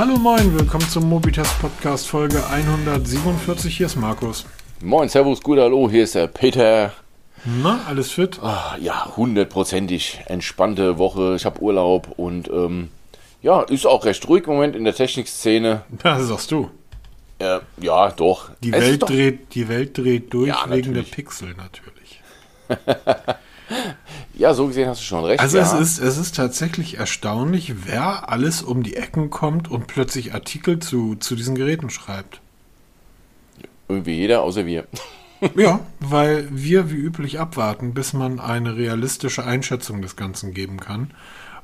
Hallo moin, willkommen zum Mobitest Podcast Folge 147. Hier ist Markus. Moin, Servus, gut, hallo, hier ist der Peter. Na, alles fit? Ah, ja, hundertprozentig entspannte Woche. Ich habe Urlaub und ähm, ja, ist auch recht ruhig im Moment in der Technikszene. Das sagst du. Äh, ja, doch. Die Es Welt, doch, dreht, die Welt dreht durch Ja, wegen der natürlich. Pixel natürlich. Ja, so gesehen hast du schon recht. Also ja. es, ist, es ist tatsächlich erstaunlich, wer alles um die Ecken kommt und plötzlich Artikel zu, zu diesen Geräten schreibt. irgendwie jeder, außer wir. Ja, weil wir wie üblich abwarten, bis man eine realistische Einschätzung des Ganzen geben kann.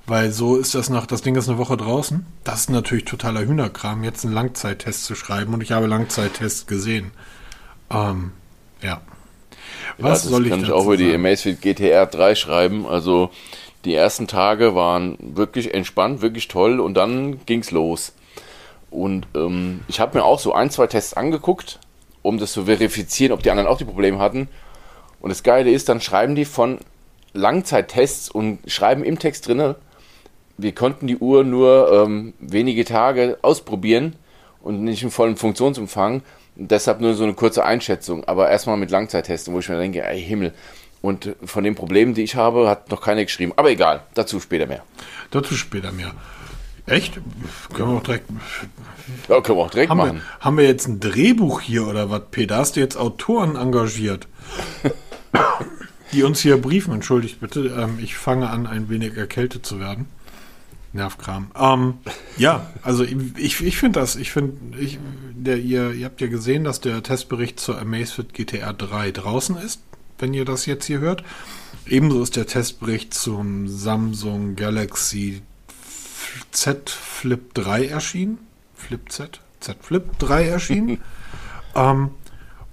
Weil so ist das nach, das Ding ist eine Woche draußen. Das ist natürlich totaler Hühnerkram, jetzt einen Langzeittest zu schreiben und ich habe Langzeittests gesehen. Ähm, ja. Was ja, das soll ich kann ich auch über die? Amazfit GTR 3 schreiben. Also die ersten Tage waren wirklich entspannt, wirklich toll und dann ging's los. Und ähm, ich habe mir auch so ein, zwei Tests angeguckt, um das zu verifizieren, ob die anderen auch die Probleme hatten. Und das Geile ist, dann schreiben die von Langzeittests und schreiben im Text drinne, wir konnten die Uhr nur ähm, wenige Tage ausprobieren und nicht im vollen Funktionsumfang. Und deshalb nur so eine kurze Einschätzung, aber erstmal mit Langzeittesten, wo ich mir denke, ey Himmel. Und von den Problemen, die ich habe, hat noch keiner geschrieben. Aber egal, dazu später mehr. Dazu später mehr. Echt? Können wir auch direkt. Ja, können wir auch direkt Haben machen. wir, haben wir jetzt ein Drehbuch hier oder was, Peter? Hast du jetzt Autoren engagiert? die uns hier briefen, entschuldigt bitte. Ähm, ich fange an, ein wenig erkältet zu werden. Nervkram. Ähm, ja, also ich, ich finde das, ich finde, ich, der, ihr, ihr habt ja gesehen, dass der Testbericht zur Amazfit GTR 3 draußen ist, wenn ihr das jetzt hier hört. Ebenso ist der Testbericht zum Samsung Galaxy Z Flip 3 erschienen. Flip Z? Z Flip 3 erschienen. ähm,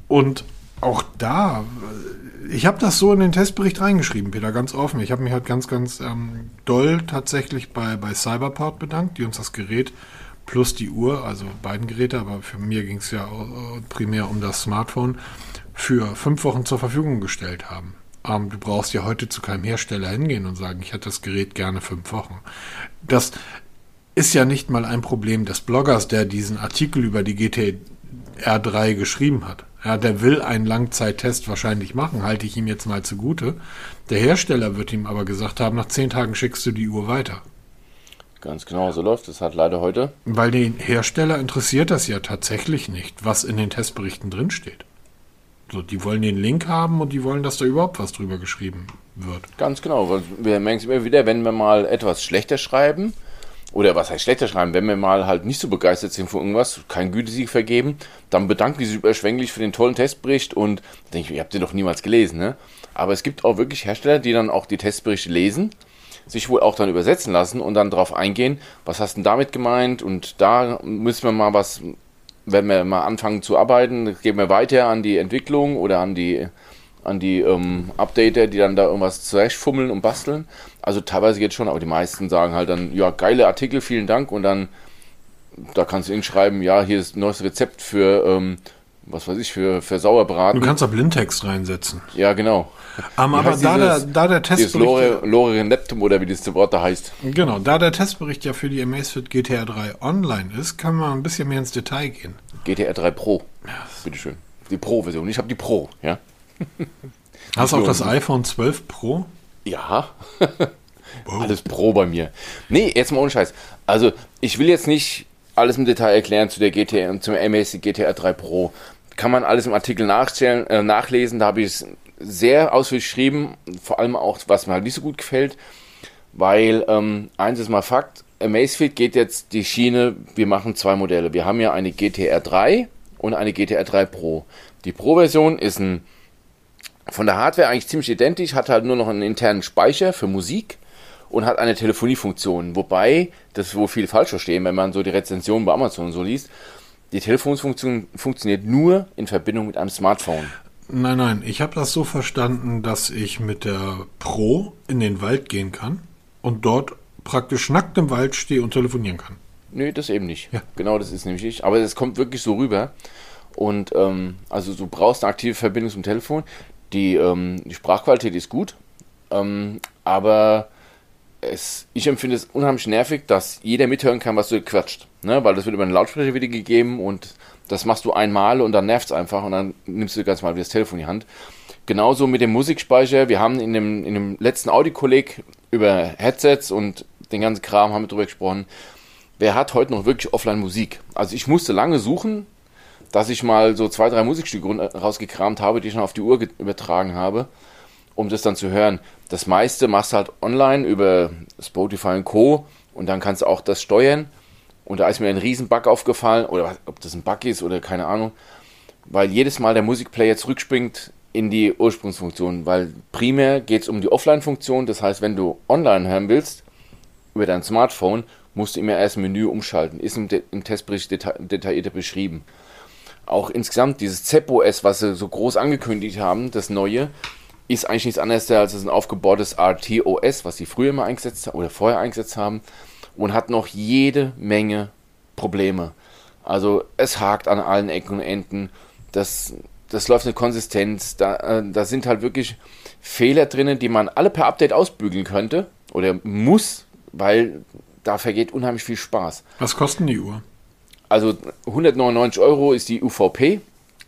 und auch da, äh, ich habe das so in den Testbericht reingeschrieben, Peter, ganz offen. Ich habe mich halt ganz, ganz ähm, doll tatsächlich bei, bei Cyberport bedankt, die uns das Gerät plus die Uhr, also beiden Geräte, aber für mir ging es ja äh, primär um das Smartphone, für fünf Wochen zur Verfügung gestellt haben. Ähm, du brauchst ja heute zu keinem Hersteller hingehen und sagen, ich hätte das Gerät gerne fünf Wochen. Das ist ja nicht mal ein Problem des Bloggers, der diesen Artikel über die GTR 3 geschrieben hat. Ja, der will einen Langzeittest wahrscheinlich machen, halte ich ihm jetzt mal zugute. Der Hersteller wird ihm aber gesagt haben, nach zehn Tagen schickst du die Uhr weiter. Ganz genau, so läuft es halt leider heute. Weil den Hersteller interessiert das ja tatsächlich nicht, was in den Testberichten drinsteht. So, die wollen den Link haben und die wollen, dass da überhaupt was drüber geschrieben wird. Ganz genau, weil wir merken es immer wieder, wenn wir mal etwas schlechter schreiben, oder was heißt schlechter schreiben, wenn wir mal halt nicht so begeistert sind von irgendwas, kein Gütesieg vergeben, dann bedanken die sich überschwänglich für den tollen Testbericht und denke ich, ihr habt den doch niemals gelesen, ne? Aber es gibt auch wirklich Hersteller, die dann auch die Testberichte lesen, sich wohl auch dann übersetzen lassen und dann darauf eingehen, was hast du denn damit gemeint und da müssen wir mal was, wenn wir mal anfangen zu arbeiten, geben wir weiter an die Entwicklung oder an die an die ähm, Updater, die dann da irgendwas zurechtfummeln und basteln. Also teilweise geht schon, aber die meisten sagen halt dann, ja, geile Artikel, vielen Dank und dann, da kannst du hinschreiben, ja, hier ist ein neues Rezept für, ähm, was weiß ich, für, für Sauerbraten. Du kannst da Blindtext reinsetzen. ja, genau. Ähm, Wie aber da der, dieses- da der Testbericht. Lore, Lore Neptum oder wie das Wort da heißt. Genau, da der Testbericht ja für die Amazfit GTR 3 online ist, kann man ein bisschen mehr ins Detail gehen. GTR 3 Pro. Bitteschön. Die Pro-Version. Ich habe die Pro, ja. Hast du auch das iPhone 12 Pro? Ja. Alles Pro bei mir. Nee, jetzt mal ohne Scheiß. Also, ich will jetzt nicht alles im Detail erklären zu der GTR und zum MAC GTR 3 Pro. Kann man alles im Artikel nachstellen, äh, nachlesen. Da habe ich es sehr ausführlich geschrieben. Vor allem auch, was mir halt nicht so gut gefällt. Weil, ähm, eins ist mal Fakt. Amazfit geht jetzt die Schiene, wir machen zwei Modelle. Wir haben ja eine GTR 3 und eine GTR 3 Pro. Die Pro-Version ist ein von der Hardware eigentlich ziemlich identisch, hat halt nur noch einen internen Speicher für Musik und hat eine Telefoniefunktion. Wobei, das ist wohl viel falsch verstehen, wenn man so die Rezensionen bei Amazon so liest. Die Telefonfunktion funktioniert nur in Verbindung mit einem Smartphone. Nein, nein, ich habe das so verstanden, dass ich mit der Pro in den Wald gehen kann und dort praktisch nackt im Wald stehe und telefonieren kann. Nö, das eben nicht. Ja. Genau, das ist nämlich nicht. Aber es kommt wirklich so rüber. Und ähm, also du brauchst eine aktive Verbindung zum Telefon. Die, ähm, die Sprachqualität ist gut, ähm, aber es, ich empfinde es unheimlich nervig, dass jeder mithören kann, was du quatscht. Ne? Weil das wird über einen Lautsprecher wieder gegeben und das machst du einmal und dann nervt es einfach und dann nimmst du ganz mal wieder das Telefon in die Hand. Genauso mit dem Musikspeicher. Wir haben in dem, in dem letzten Audi-Kolleg über Headsets und den ganzen Kram haben wir drüber gesprochen. Wer hat heute noch wirklich Offline-Musik? Also ich musste lange suchen, dass ich mal so zwei, drei Musikstücke rausgekramt habe, die ich schon auf die Uhr übertragen habe, um das dann zu hören. Das meiste machst du halt online über Spotify und Co. Und dann kannst du auch das steuern. Und da ist mir ein Riesenbug aufgefallen, oder ob das ein Bug ist oder keine Ahnung, weil jedes Mal der Musikplayer zurückspringt in die Ursprungsfunktion, weil primär geht es um die Offline-Funktion. Das heißt, wenn du online hören willst, über dein Smartphone, musst du immer erst Menü umschalten. Ist im, De im Testbericht deta detaillierter beschrieben. Auch insgesamt dieses ZepOS, was sie so groß angekündigt haben, das neue, ist eigentlich nichts anderes als ein aufgebautes RTOS, was sie früher mal eingesetzt haben oder vorher eingesetzt haben und hat noch jede Menge Probleme. Also es hakt an allen Ecken und Enden. Das das läuft eine Konsistenz. Da, äh, da sind halt wirklich Fehler drinnen, die man alle per Update ausbügeln könnte oder muss, weil da vergeht unheimlich viel Spaß. Was kosten die Uhr? Also 199 Euro ist die UVP.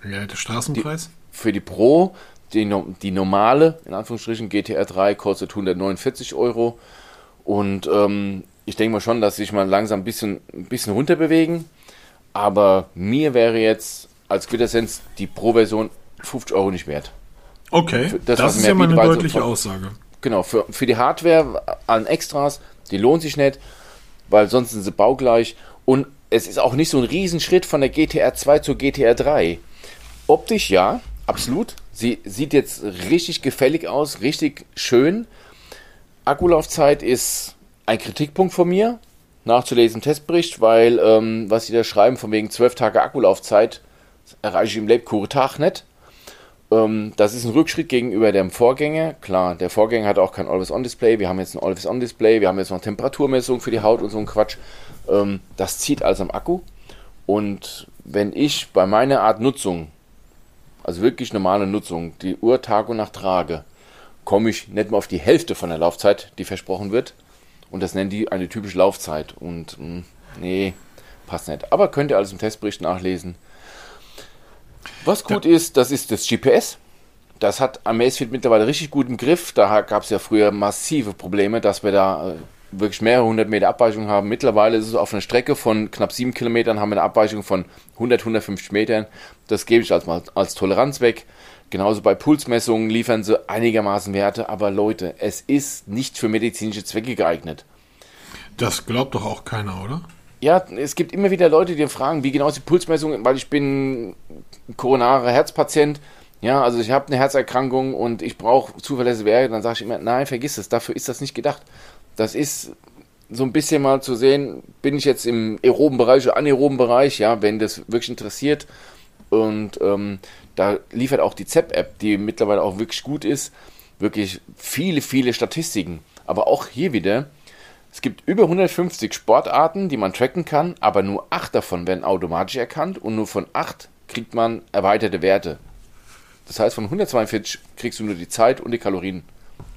Ja, der Straßenpreis? Die, für die Pro, die, die normale, in Anführungsstrichen, GTR 3 kostet 149 Euro. Und ähm, ich denke mal schon, dass sich mal langsam ein bisschen, ein bisschen runterbewegen. Aber mir wäre jetzt als Quintessenz die Pro-Version 50 Euro nicht wert. Okay, das, das ist ja mal eine deutliche von, Aussage. Genau, für, für die Hardware an Extras, die lohnt sich nicht, weil sonst sind sie baugleich. Und es ist auch nicht so ein Riesenschritt von der GTR 2 zur GTR 3. Optisch ja, absolut. Sie sieht jetzt richtig gefällig aus, richtig schön. Akkulaufzeit ist ein Kritikpunkt von mir, nachzulesen im Testbericht, weil ähm, was sie da schreiben, von wegen 12 Tage Akkulaufzeit, erreiche ich im Lebkuchen-Tag nicht. Ähm, das ist ein Rückschritt gegenüber dem Vorgänger. Klar, der Vorgänger hat auch kein Always-On-Display. Wir haben jetzt ein Always-On-Display. Wir haben jetzt noch Temperaturmessung für die Haut und so ein Quatsch. Ähm, das zieht alles am Akku. Und wenn ich bei meiner Art Nutzung, also wirklich normale Nutzung, die Uhr Tag und Nacht trage, komme ich nicht mal auf die Hälfte von der Laufzeit, die versprochen wird. Und das nennen die eine typische Laufzeit. Und mh, hm, nee, passt nicht. Aber könnt ihr alles im Testbericht nachlesen. Was gut ist, das ist das GPS. Das hat Amazfit mittlerweile richtig gut im Griff. Da gab es ja früher massive Probleme, dass wir da äh, wirklich mehrere hundert Meter Abweichung haben. Mittlerweile ist es auf einer Strecke von knapp sieben Kilometern, haben wir eine Abweichung von 100, 150 Metern. Das gebe ich als, als Toleranz weg. Genauso bei Pulsmessungen liefern sie einigermaßen Werte, aber Leute, es ist nicht für medizinische Zwecke geeignet. Das glaubt doch auch keiner, oder? Ja, es gibt immer wieder Leute, die fragen, wie genau ist die Pulsmessung, weil ich bin koronarer Herzpatient. Ja, also ich habe eine Herzerkrankung und ich brauche zuverlässige Werte. Dann sage ich immer, nein, vergiss es, dafür ist das nicht gedacht. Das ist so ein bisschen mal zu sehen, bin ich jetzt im aeroben Bereich oder anaeroben Bereich, ja, wenn das wirklich interessiert. Und ähm, da liefert auch die ZEP-App, die mittlerweile auch wirklich gut ist, wirklich viele, viele Statistiken. Aber auch hier wieder, es gibt über 150 Sportarten, die man tracken kann, aber nur 8 davon werden automatisch erkannt und nur von 8 kriegt man erweiterte Werte. Das heißt, von 142 kriegst du nur die Zeit und die Kalorien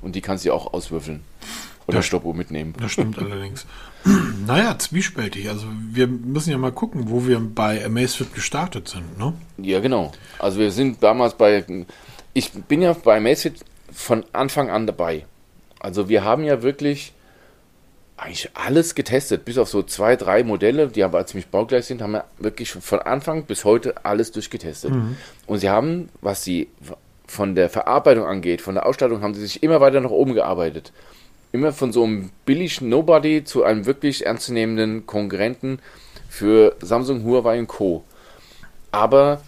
und die kannst du auch auswürfeln. Oder Stoppuhr mitnehmen. Das stimmt allerdings. naja, zwiespältig. Also wir müssen ja mal gucken, wo wir bei Amazfit gestartet sind, ne? Ja, genau. Also wir sind damals bei. Ich bin ja bei Amazfit von Anfang an dabei. Also wir haben ja wirklich eigentlich alles getestet, bis auf so zwei, drei Modelle, die aber ziemlich baugleich sind, haben wir wirklich von Anfang bis heute alles durchgetestet. Mhm. Und sie haben, was sie von der Verarbeitung angeht, von der Ausstattung, haben sie sich immer weiter nach oben gearbeitet. Immer von so einem billigen Nobody zu einem wirklich ernstzunehmenden Konkurrenten für Samsung, Huawei und Co. Aber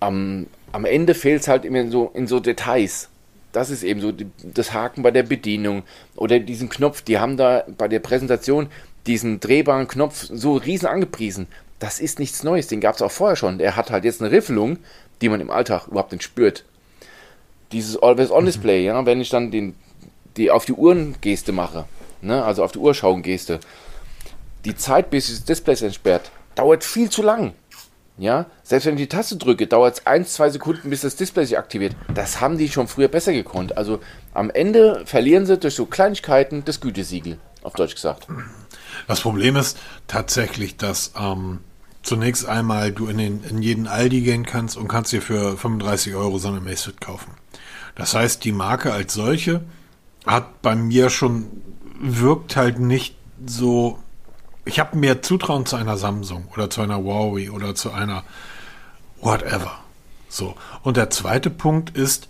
am, am Ende fehlt es halt immer in so, in so Details das ist eben so das Haken bei der Bedienung oder diesen Knopf. Die haben da bei der Präsentation diesen drehbaren Knopf so riesen angepriesen. Das ist nichts Neues, den gab es auch vorher schon. Der hat halt jetzt eine Riffelung, die man im Alltag überhaupt nicht spürt. Dieses Always-On-Display, mhm. ja, wenn ich dann den, die auf die Uhrengeste mache, ne, also auf die Uhrschauengeste, die Zeit, bis das Display entsperrt, dauert viel zu lang. Ja, selbst wenn ich die Taste drücke, dauert es 1, 2 Sekunden, bis das Display sich aktiviert. Das haben die schon früher besser gekonnt. Also am Ende verlieren sie durch so Kleinigkeiten das Gütesiegel. auf Deutsch gesagt. Das Problem ist tatsächlich, dass ähm, zunächst einmal du in, den, in jeden Aldi gehen kannst und kannst dir für 35 Euro so eine Macefit kaufen. Das heißt, die Marke als solche hat bei mir schon wirkt halt nicht so. Ich habe mehr Zutrauen zu einer Samsung oder zu einer Huawei oder zu einer whatever. So. Und der zweite Punkt ist,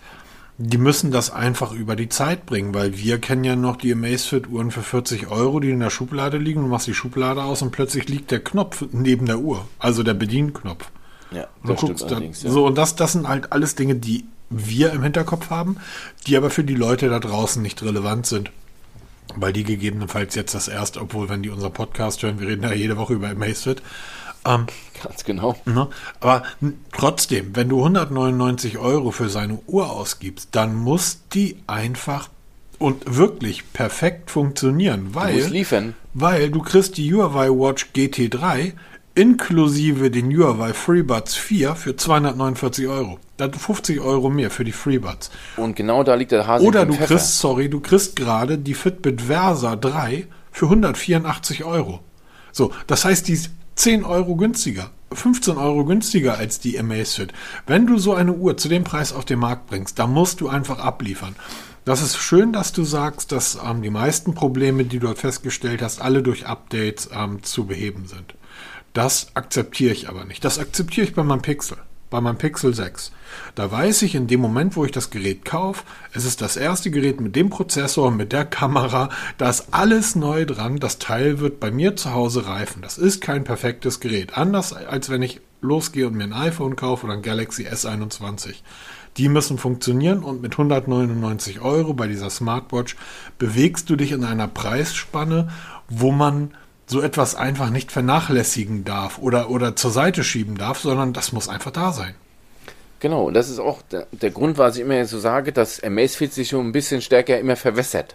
die müssen das einfach über die Zeit bringen, weil wir kennen ja noch die Amazfit-Uhren für 40 Euro, die in der Schublade liegen. Du machst die Schublade aus und plötzlich liegt der Knopf neben der Uhr, also der Bedienknopf. Ja, das stimmt dann, ja. So, und das, das sind halt alles Dinge, die wir im Hinterkopf haben, die aber für die Leute da draußen nicht relevant sind. Weil die gegebenenfalls jetzt das erste, obwohl, wenn die unser Podcast hören, wir reden ja jede Woche über Amazfit, ähm, Ganz genau. Ne? Aber trotzdem, wenn du 199 Euro für seine Uhr ausgibst, dann muss die einfach und wirklich perfekt funktionieren, weil, du liefern. weil du kriegst die Huawei Watch GT3 inklusive den Huawei FreeBuds 4 für 249 Euro. Das 50 Euro mehr für die FreeBuds. Und genau da liegt der Hase Oder du Pfeffer. kriegst, sorry, du kriegst gerade die Fitbit Versa 3 für 184 Euro. So, das heißt, die ist 10 Euro günstiger, 15 Euro günstiger als die Amazfit. Wenn du so eine Uhr zu dem Preis auf den Markt bringst, dann musst du einfach abliefern. Das ist schön, dass du sagst, dass ähm, die meisten Probleme, die du dort festgestellt hast, alle durch Updates ähm, zu beheben sind. Das akzeptiere ich aber nicht. Das akzeptiere ich bei meinem Pixel bei meinem Pixel 6. Da weiß ich in dem Moment, wo ich das Gerät kaufe, es ist das erste Gerät mit dem Prozessor, mit der Kamera, da ist alles neu dran. Das Teil wird bei mir zu Hause reifen. Das ist kein perfektes Gerät. Anders als wenn ich losgehe und mir ein iPhone kaufe oder ein Galaxy S21. Die müssen funktionieren und mit 199 Euro bei dieser Smartwatch bewegst du dich in einer Preisspanne, wo man so etwas einfach nicht vernachlässigen darf oder, oder zur Seite schieben darf, sondern das muss einfach da sein. Genau, und das ist auch der, der Grund, was ich immer so sage, dass Amazfit sich schon ein bisschen stärker immer verwässert.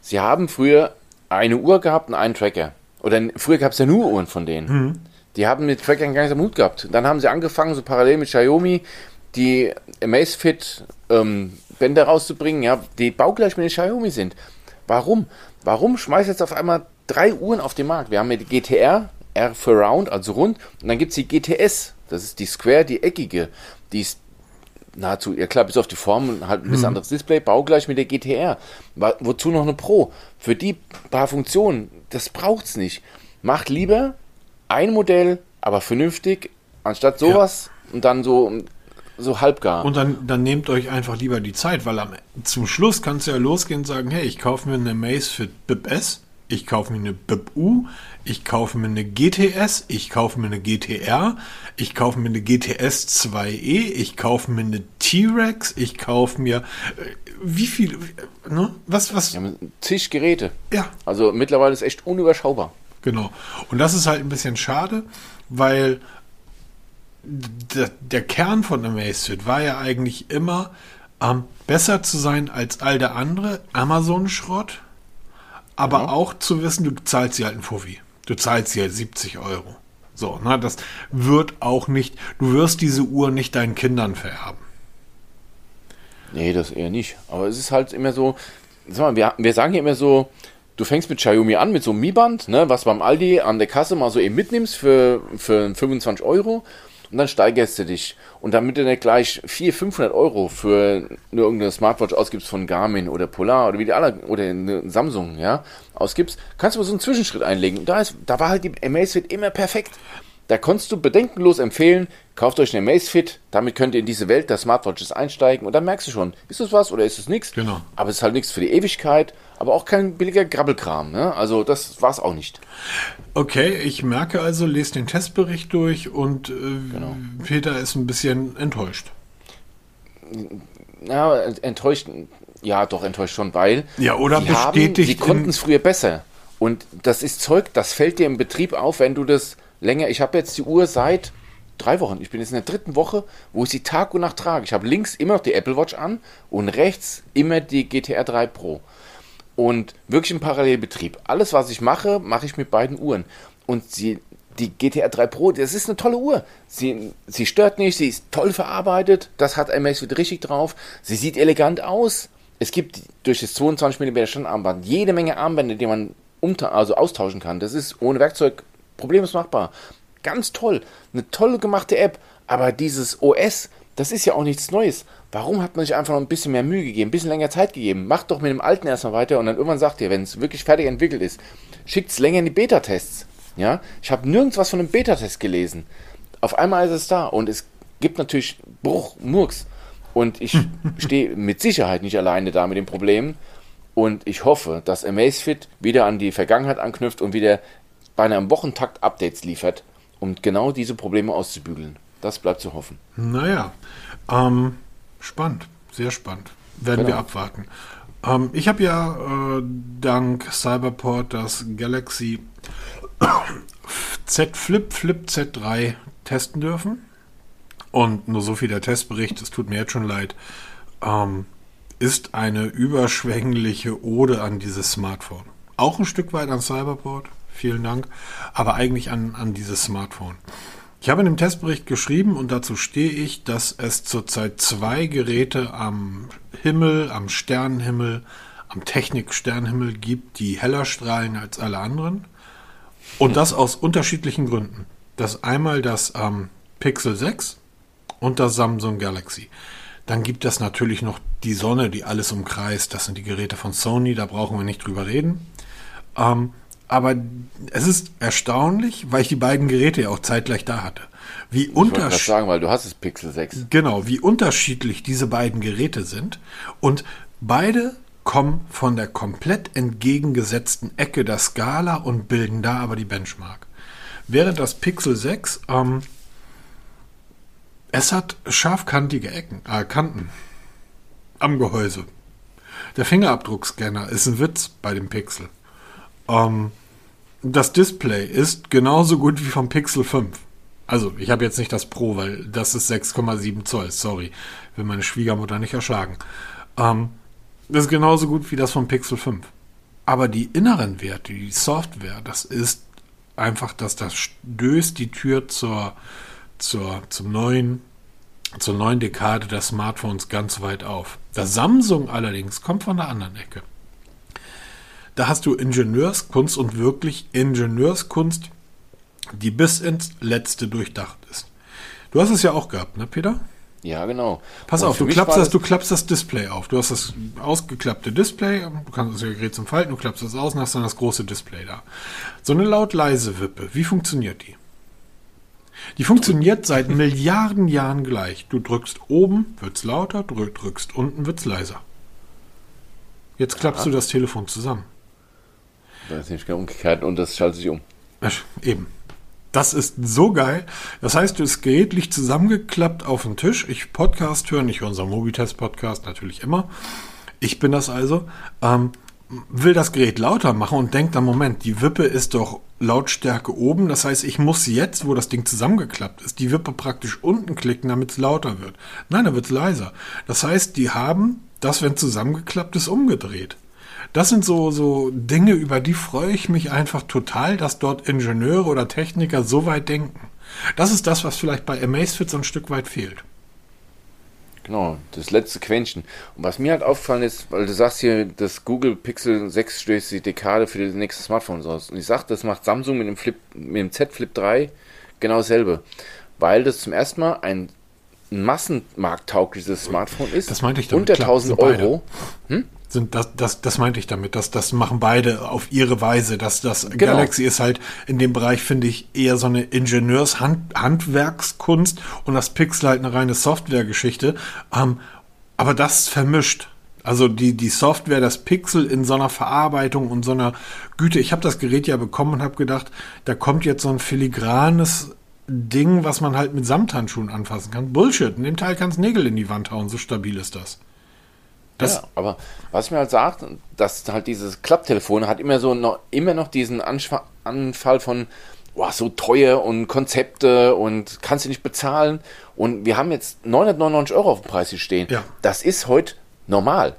Sie haben früher eine Uhr gehabt und einen Tracker. Oder früher gab es ja nur Uhren von denen. Mhm. Die haben mit Trackern gar nicht am Hut gehabt. Dann haben sie angefangen, so parallel mit Xiaomi, die Amazfit ähm, Bänder rauszubringen, ja, die baugleich mit den Xiaomi sind. Warum? Warum schmeißt jetzt auf einmal drei Uhren auf dem Markt. Wir haben ja die GTR, R für Round, also rund, und dann gibt es die GTS, das ist die Square, die eckige. Die ist nahezu, ja klar, bis auf die Form und halt ein bisschen mhm. anderes Display, baugleich mit der GTR. Wozu noch eine Pro? Für die paar Funktionen, das braucht's nicht. Macht lieber ein Modell, aber vernünftig, anstatt sowas ja. und dann so so halbgar. Und dann, dann nehmt euch einfach lieber die Zeit, weil am, zum Schluss kannst du ja losgehen und sagen, hey, ich kaufe mir eine Mace für BIP S ich kaufe mir eine BIPU, ich kaufe mir eine GTS, ich kaufe mir eine GTR, ich kaufe mir eine GTS 2E, ich kaufe mir eine T-Rex, ich kaufe mir äh, wie viel, ne? Was, was? Ja, zig Geräte. Ja. Also mittlerweile ist echt unüberschaubar. Genau. Und das ist halt ein bisschen schade, weil der, der Kern von Amazfit war ja eigentlich immer, ähm, besser zu sein als all der andere Amazon-Schrott aber ja. auch zu wissen, du zahlst sie halt ein Fuffi. Du zahlst sie halt 70 Euro. So, na, das wird auch nicht, du wirst diese Uhr nicht deinen Kindern vererben. Nee, das eher nicht. Aber es ist halt immer so, sag mal, wir, wir sagen ja immer so, du fängst mit Xiaomi an, mit so einem Mi-Band, ne, was beim Aldi an der Kasse mal so eben mitnimmst für, für 25 Euro und dann steigerst du dich. Und damit du nicht gleich 400, 500 Euro für irgendeine Smartwatch ausgibst von Garmin oder Polar oder wie die alle, oder eine Samsung, ja, ausgibst, kannst du so einen Zwischenschritt einlegen. Und da, ist, da war halt die Amazfit immer perfekt. Da konntest du bedenkenlos empfehlen, kauft euch eine Amazfit, damit könnt ihr in diese Welt der Smartwatches einsteigen und dann merkst du schon, ist es was oder ist es nichts? Genau. Aber es ist halt nichts für die Ewigkeit, aber auch kein billiger Grabbelkram. Ne? Also das war es auch nicht. Okay, ich merke also, lese den Testbericht durch und äh, genau. Peter ist ein bisschen enttäuscht. Ja, enttäuscht, ja doch enttäuscht schon, weil ja, oder die bestätigt. Haben, sie konnten es früher besser. Und das ist Zeug, das fällt dir im Betrieb auf, wenn du das länger. Ich habe jetzt die Uhr seit drei Wochen. Ich bin jetzt in der dritten Woche, wo ich sie Tag und Nacht trage. Ich habe links immer noch die Apple Watch an und rechts immer die GTR 3 Pro. Und wirklich im Parallelbetrieb. Alles, was ich mache, mache ich mit beiden Uhren. Und sie, die GTR 3 Pro, das ist eine tolle Uhr. Sie, sie stört nicht, sie ist toll verarbeitet. Das hat Amazfit richtig drauf. Sie sieht elegant aus. es gibt durch das 22 mm Standarmband jede Menge Armbänder, die man also austauschen kann. Das ist ohne Werkzeug problemlos machbar. Ganz toll. Eine tolle gemachte App. Aber dieses OS, das ist ja auch nichts Neues. Warum hat man sich einfach noch ein bisschen mehr Mühe gegeben, ein bisschen länger Zeit gegeben? Macht doch mit dem alten erstmal weiter und dann irgendwann sagt ihr, wenn es wirklich fertig entwickelt ist, schickt es länger in die Beta-Tests. Ja? Ich habe nirgends was von einem Beta-Test gelesen. Auf einmal ist es da und es gibt natürlich Bruch, Murks. Und ich stehe mit Sicherheit nicht alleine da mit dem Problem. Und ich hoffe, dass Amazfit wieder an die Vergangenheit anknüpft und wieder bei einem Wochentakt Updates liefert, um genau diese Probleme auszubügeln. Das bleibt zu hoffen. Naja, ähm, spannend, sehr spannend. Werden genau. wir abwarten. Ähm, ich habe ja äh, dank Cyberport das Galaxy Z Flip Flip Z3 testen dürfen. Und nur so viel der Testbericht, es tut mir jetzt schon leid, ähm, ist eine überschwängliche Ode an dieses Smartphone. Auch ein Stück weit an Cyberport, vielen Dank, aber eigentlich an, an dieses Smartphone. Ich habe in dem Testbericht geschrieben und dazu stehe ich, dass es zurzeit zwei Geräte am Himmel, am Sternenhimmel, am Technik-Sternenhimmel gibt, die heller strahlen als alle anderen. Und das aus unterschiedlichen Gründen. Das einmal das ähm, Pixel 6 und das Samsung Galaxy. Dann gibt es natürlich noch die Sonne, die alles umkreist. Das sind die Geräte von Sony, da brauchen wir nicht drüber reden. Ähm, aber es ist erstaunlich, weil ich die beiden Geräte ja auch zeitgleich da hatte. Wie unterschiedlich. sagen, weil du hast das Pixel 6. Genau, wie unterschiedlich diese beiden Geräte sind. Und beide kommen von der komplett entgegengesetzten Ecke der Skala und bilden da aber die Benchmark. Während das Pixel 6, ähm, es hat scharfkantige Ecken, äh, Kanten am Gehäuse. Der Fingerabdruckscanner ist ein Witz bei dem Pixel. Ähm, das Display ist genauso gut wie vom Pixel 5. Also, ich habe jetzt nicht das Pro, weil das ist 6,7 Zoll. Sorry, will meine Schwiegermutter nicht erschlagen. Ähm, das ist genauso gut wie das vom Pixel 5. Aber die inneren Werte, die Software, das ist einfach, dass das stößt die Tür zur, zur, zum neuen, zur neuen Dekade der Smartphones ganz weit auf. Das Samsung allerdings kommt von der anderen Ecke. Da hast du Ingenieurskunst und wirklich Ingenieurskunst, die bis ins Letzte durchdacht ist. Du hast es ja auch gehabt, ne, Peter? Ja, genau. Pass und auf, du klappst, das, du klappst das Display auf. Du hast das ausgeklappte Display, du kannst das Gerät zum Falten, du klappst das aus und hast dann das große Display da. So eine laut-leise Wippe, wie funktioniert die? Die funktioniert seit Milliarden Jahren gleich. Du drückst oben, wird's lauter, drückst unten, wird's leiser. Jetzt klappst ja. du das Telefon zusammen. Das ist nicht umgekehrt und das schaltet sich um. Eben. Das ist so geil. Das heißt, das Gerät liegt zusammengeklappt auf dem Tisch. Ich Podcast höre unseren Mobitest-Podcast natürlich immer. Ich bin das also. Ähm, will das Gerät lauter machen und denkt dann, Moment, die Wippe ist doch Lautstärke oben. Das heißt, ich muss jetzt, wo das Ding zusammengeklappt ist, die Wippe praktisch unten klicken, damit es lauter wird. Nein, dann wird es leiser. Das heißt, die haben das, wenn zusammengeklappt ist, umgedreht das sind so, so Dinge, über die freue ich mich einfach total, dass dort Ingenieure oder Techniker so weit denken. Das ist das, was vielleicht bei Amazfit so ein Stück weit fehlt. Genau, das letzte Quäntchen. Und was mir halt aufgefallen ist, weil du sagst hier, das Google Pixel 6 stößt die Dekade für die nächste Smartphones aus. Und ich sag, das macht Samsung mit dem, Flip, mit dem Z Flip 3 genau dasselbe. Weil das zum ersten Mal ein massenmarkttaugliches Smartphone ist. Das meinte ich damit. Unter 1000 Euro. Hm? Sind das, das, das meinte ich damit, dass das machen beide auf ihre Weise. Dass das genau. Galaxy ist halt in dem Bereich, finde ich, eher so eine Ingenieurshandwerkskunst und das Pixel halt eine reine Softwaregeschichte. Ähm, aber das vermischt. Also die, die Software, das Pixel in so einer Verarbeitung und so einer Güte. Ich habe das Gerät ja bekommen und habe gedacht, da kommt jetzt so ein filigranes Ding, was man halt mit Samthandschuhen anfassen kann. Bullshit. In dem Teil kannst Nägel in die Wand hauen, so stabil ist das. Das ja, aber was mir halt sagt, dass halt dieses Klapptelefon hat immer so noch, immer noch diesen Anschw Anfall von boah, so teuer und Konzepte und kannst du nicht bezahlen. Und wir haben jetzt 999 Euro auf dem Preis hier stehen. Ja. Das ist heute normal.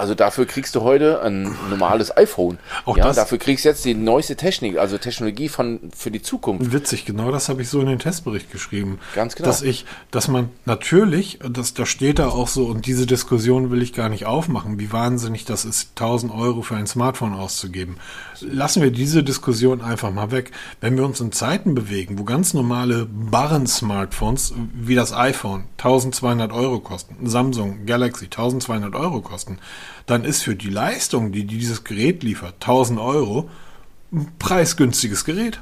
Also dafür kriegst du heute ein normales iPhone. Auch ja, das- dafür kriegst du jetzt die neueste Technik, also Technologie von für die Zukunft. Witzig, genau das habe ich so in den Testbericht geschrieben. Ganz genau. Dass ich, dass man natürlich, das, da steht da auch so, und diese Diskussion will ich gar nicht aufmachen, wie wahnsinnig das ist, 1000 Euro für ein Smartphone auszugeben. Lassen wir diese Diskussion einfach mal weg. Wenn wir uns in Zeiten bewegen, wo ganz normale Barren-Smartphones wie das iPhone 1200 Euro kosten, Samsung Galaxy 1200 Euro kosten, dann ist für die Leistung, die dieses Gerät liefert, 1000 Euro, ein preisgünstiges Gerät.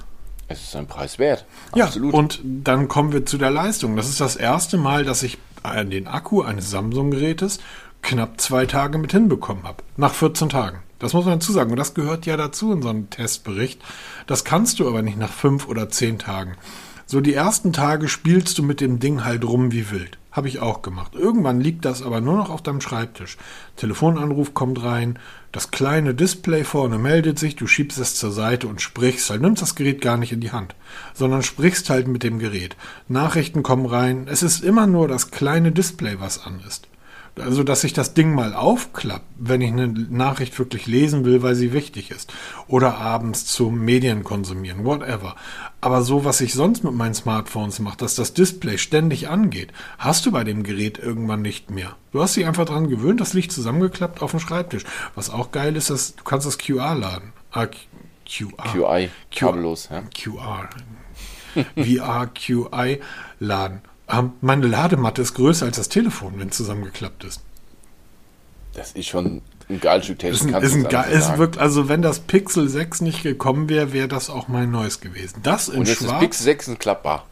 Es ist ein Preis wert. Ja, Absolut. und dann kommen wir zu der Leistung. Das ist das erste Mal, dass ich den Akku eines Samsung-Gerätes knapp zwei Tage mit hinbekommen habe. Nach 14 Tagen. Das muss man dazu sagen. Und das gehört ja dazu in so einem Testbericht. Das kannst du aber nicht nach fünf oder zehn Tagen. So die ersten Tage spielst du mit dem Ding halt rum wie wild. Habe ich auch gemacht. Irgendwann liegt das aber nur noch auf deinem Schreibtisch. Telefonanruf kommt rein, das kleine Display vorne meldet sich, du schiebst es zur Seite und sprichst halt. Nimmst das Gerät gar nicht in die Hand, sondern sprichst halt mit dem Gerät. Nachrichten kommen rein. Es ist immer nur das kleine Display, was an ist. Also, dass ich das Ding mal aufklappt, wenn ich eine Nachricht wirklich lesen will, weil sie wichtig ist. Oder abends zum Medien konsumieren, whatever. Aber so, was ich sonst mit meinen Smartphones mache, dass das Display ständig angeht, hast du bei dem Gerät irgendwann nicht mehr. Du hast dich einfach dran gewöhnt, das liegt zusammengeklappt auf dem Schreibtisch. Was auch geil ist, dass du kannst das QR laden. Ah, QR. QI, kabellos. Ja. QR. VR, QI laden. Meine Ladematte ist größer als das Telefon, wenn es zusammengeklappt ist. Das ist schon ein geiles Stück Technik. Ist ein, ist ein ist wirklich, also wenn das Pixel 6 nicht gekommen wäre, wäre das auch mein neues gewesen. Das in Und jetzt ist schwarz. Pixel 6 ein klappbar.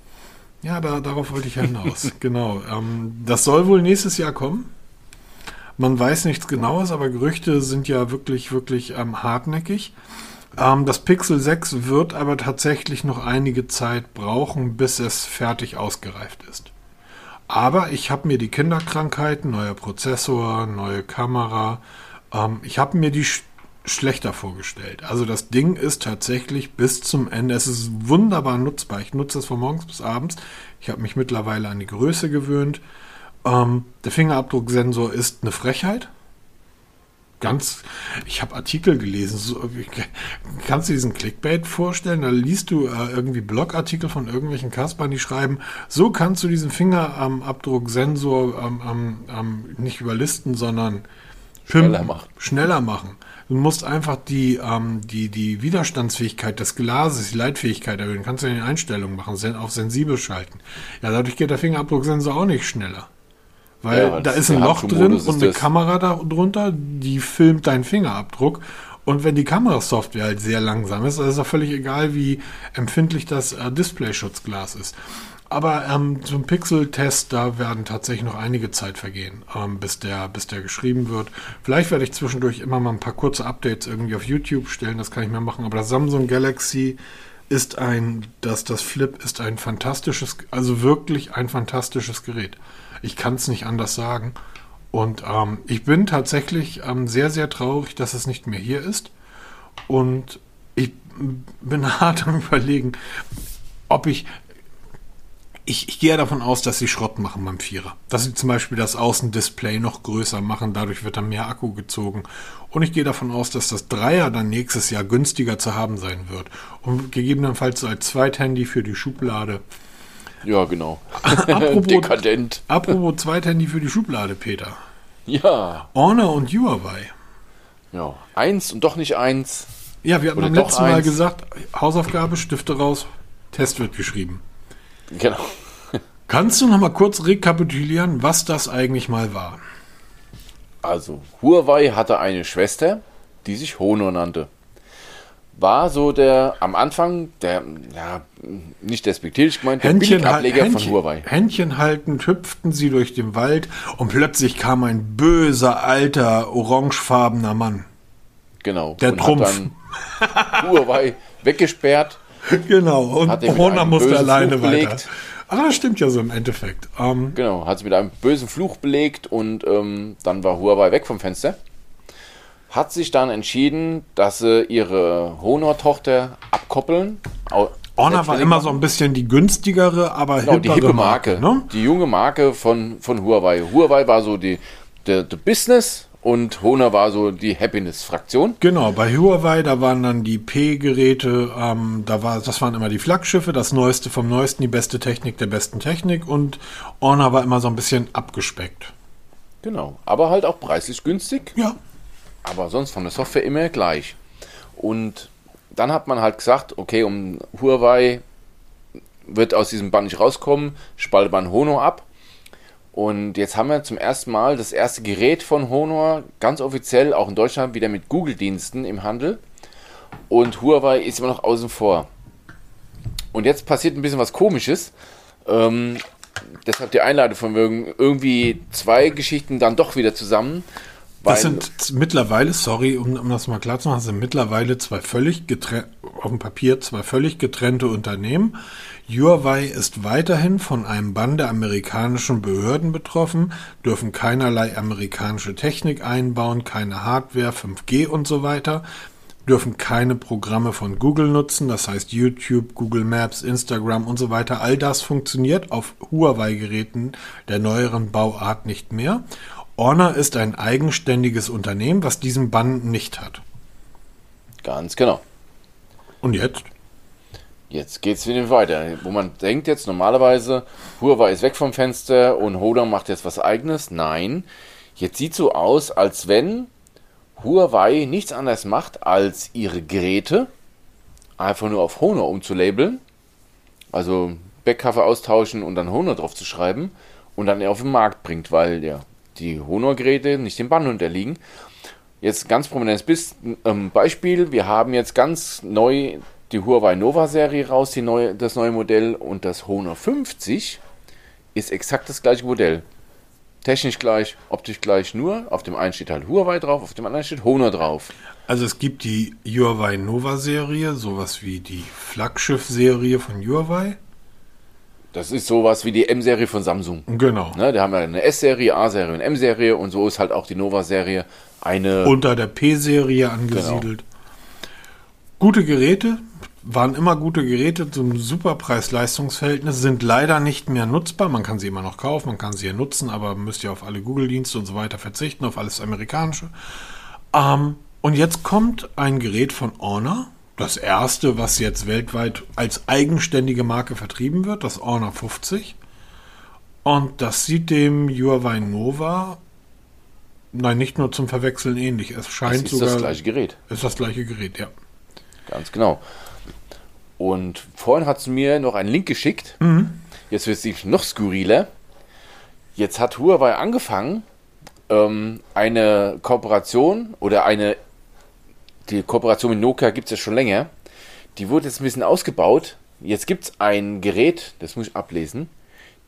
Ja, da, darauf wollte ich ja hinaus. genau. Ähm, das soll wohl nächstes Jahr kommen. Man weiß nichts Genaues, aber Gerüchte sind ja wirklich, wirklich ähm, hartnäckig. Ähm, das Pixel 6 wird aber tatsächlich noch einige Zeit brauchen, bis es fertig ausgereift ist. Aber ich habe mir die Kinderkrankheiten, neuer Prozessor, neue Kamera, ähm, ich habe mir die sch schlechter vorgestellt. Also das Ding ist tatsächlich bis zum Ende, es ist wunderbar nutzbar. Ich nutze es von morgens bis abends. Ich habe mich mittlerweile an die Größe gewöhnt. Ähm, der Fingerabdrucksensor ist eine Frechheit. Ganz, ich habe Artikel gelesen. So, kannst du diesen Clickbait vorstellen? Da liest du äh, irgendwie Blogartikel von irgendwelchen Kaspern, die schreiben, so kannst du diesen Fingerabdrucksensor ähm, ähm, ähm, nicht überlisten, sondern Schneller machen. Schneller machen. Du musst einfach die, ähm, die, die Widerstandsfähigkeit des Glases, die Leitfähigkeit erhöhen. Kannst du in den Einstellungen machen, auf sensibel schalten. Ja, dadurch geht der Fingerabdrucksensor auch nicht schneller. Weil Ja, da ist ein Loch drin und eine das. Kamera darunter, die filmt deinen Fingerabdruck. Und wenn die Kamerasoftware halt sehr langsam ist, dann ist auch völlig egal, wie empfindlich das äh, Displayschutzglas ist. Aber ähm, zum Pixel-Test, da werden tatsächlich noch einige Zeit vergehen, ähm, bis, der, bis der geschrieben wird. Vielleicht werde ich zwischendurch immer mal ein paar kurze Updates irgendwie auf YouTube stellen, das kann ich mir machen. Aber das Samsung Galaxy ist ein, das, das Flip ist ein fantastisches, also wirklich ein fantastisches Gerät. Ich kann es nicht anders sagen. Und ähm, ich bin tatsächlich ähm, sehr, sehr traurig, dass es nicht mehr hier ist. Und ich bin hart am Überlegen, ob ich. Ich, ich gehe davon aus, dass sie Schrott machen beim Vierer. Dass sie zum Beispiel das Außendisplay noch größer machen, dadurch wird dann mehr Akku gezogen. Und ich gehe davon aus, dass das Dreier dann nächstes Jahr günstiger zu haben sein wird. Und gegebenenfalls als Zweithandy für die Schublade. Ja, genau. Apropos, Dekadent. apropos Zweithandy für die Schublade, Peter. Ja. Honor und Huawei. Ja. Eins und doch nicht eins. Ja, wir hatten beim letzten Mal eins. gesagt, Hausaufgabe, Stifte raus, Test wird geschrieben. Genau. Kannst du noch mal kurz rekapitulieren, was das eigentlich mal war? Also, Huawei hatte eine Schwester, die sich Honor nannte. War so der, am Anfang, der, ja, nicht despektierlich gemeint, der Händchen, hal- Billigableger von Händchen, Huawei. Händchen haltend hüpften sie durch den Wald und plötzlich kam ein böser, alter, orangefarbener Mann. Genau. Der und Trumpf. Hat Huawei weggesperrt. Genau, und Honor einem musste alleine Fluch weiter. belegt. Ah, das stimmt ja so im Endeffekt. Ähm, Genau, hat sie mit einem bösen Fluch belegt und ähm, dann war Huawei weg vom Fenster. Hat sich dann entschieden, dass sie ihre Honor-Tochter abkoppeln. Honor war immer so ein bisschen die günstigere, aber Genau, die hippe Marke, ne? die junge Marke von, von Huawei. Huawei war so die, der, der Business und Honor war so die Happiness-Fraktion. Genau, bei Huawei, da waren dann die P-Geräte, ähm, da war, das waren immer die Flaggschiffe, das Neueste vom Neuesten, die beste Technik der besten Technik und Honor war immer so ein bisschen abgespeckt. Genau, aber halt auch preislich günstig. Ja. Aber sonst von der Software immer gleich. Und dann hat man halt gesagt, okay, um Huawei wird aus diesem Band nicht rauskommen, spaltet man Honor ab. Und jetzt haben wir zum ersten Mal das erste Gerät von Honor ganz offiziell auch in Deutschland wieder mit Google-Diensten im Handel. Und Huawei ist immer noch außen vor. Und jetzt passiert ein bisschen was Komisches. Ähm, deshalb die Einladung von irgendwie zwei Geschichten dann doch wieder zusammen. Das sind mittlerweile, sorry, um, um das mal klar zu machen, sind mittlerweile zwei völlig getrennte, auf dem Papier zwei völlig getrennte Unternehmen. Huawei ist weiterhin von einem Bann der amerikanischen Behörden betroffen, dürfen keinerlei amerikanische Technik einbauen, keine Hardware, 5G und so weiter, dürfen keine Programme von Google nutzen, das heißt YouTube, Google Maps, Instagram und so weiter. All das funktioniert auf Huawei-Geräten der neueren Bauart nicht mehr. Honor ist ein eigenständiges Unternehmen, was diesen Bann nicht hat. Ganz genau. Und jetzt? Jetzt geht es wieder weiter. Wo man denkt jetzt normalerweise, Huawei ist weg vom Fenster und Honor macht jetzt was eigenes. Nein, jetzt sieht so aus, als wenn Huawei nichts anderes macht, als ihre Geräte einfach nur auf Honor umzulabeln. Also Backcover austauschen und dann Honor drauf zu schreiben und dann auf den Markt bringt, weil ja die Honor-Geräte nicht dem Bann unterliegen. Jetzt ganz prominentes ähm, Beispiel. Wir haben jetzt ganz neu die Huawei Nova Serie raus, die neue, das neue Modell und das Honor 50 ist exakt das gleiche Modell. Technisch gleich, optisch gleich, nur auf dem einen steht halt Huawei drauf, auf dem anderen steht Honor drauf. Also es gibt die Huawei Nova Serie, sowas wie die Flaggschiff-Serie von Huawei. Das ist sowas wie die M-Serie von Samsung. Genau. Ne, da haben wir eine S-Serie, A-Serie und M-Serie und so ist halt auch die Nova-Serie eine. Unter der P-Serie angesiedelt. Genau. Gute Geräte, waren immer gute Geräte zum super Preis-Leistungs-Verhältnis, sind leider nicht mehr nutzbar. Man kann sie immer noch kaufen, man kann sie ja nutzen, aber müsst ihr auf alle Google-Dienste und so weiter verzichten, auf alles Amerikanische. Ähm, und jetzt kommt ein Gerät von Honor, das erste, was jetzt weltweit als eigenständige Marke vertrieben wird, das Honor 50. Und das sieht dem Huawei Nova, nein, nicht nur zum Verwechseln ähnlich. Es scheint es ist sogar. Ist das gleiche Gerät. Ist das gleiche Gerät, ja. Ganz genau. Und vorhin hat es mir noch einen Link geschickt. Mhm. Jetzt wird es noch skurriler. Jetzt hat Huawei angefangen, ähm, eine Kooperation oder eine die Kooperation mit Nokia gibt es ja schon länger. Die wurde jetzt ein bisschen ausgebaut. Jetzt gibt es ein Gerät, das muss ich ablesen.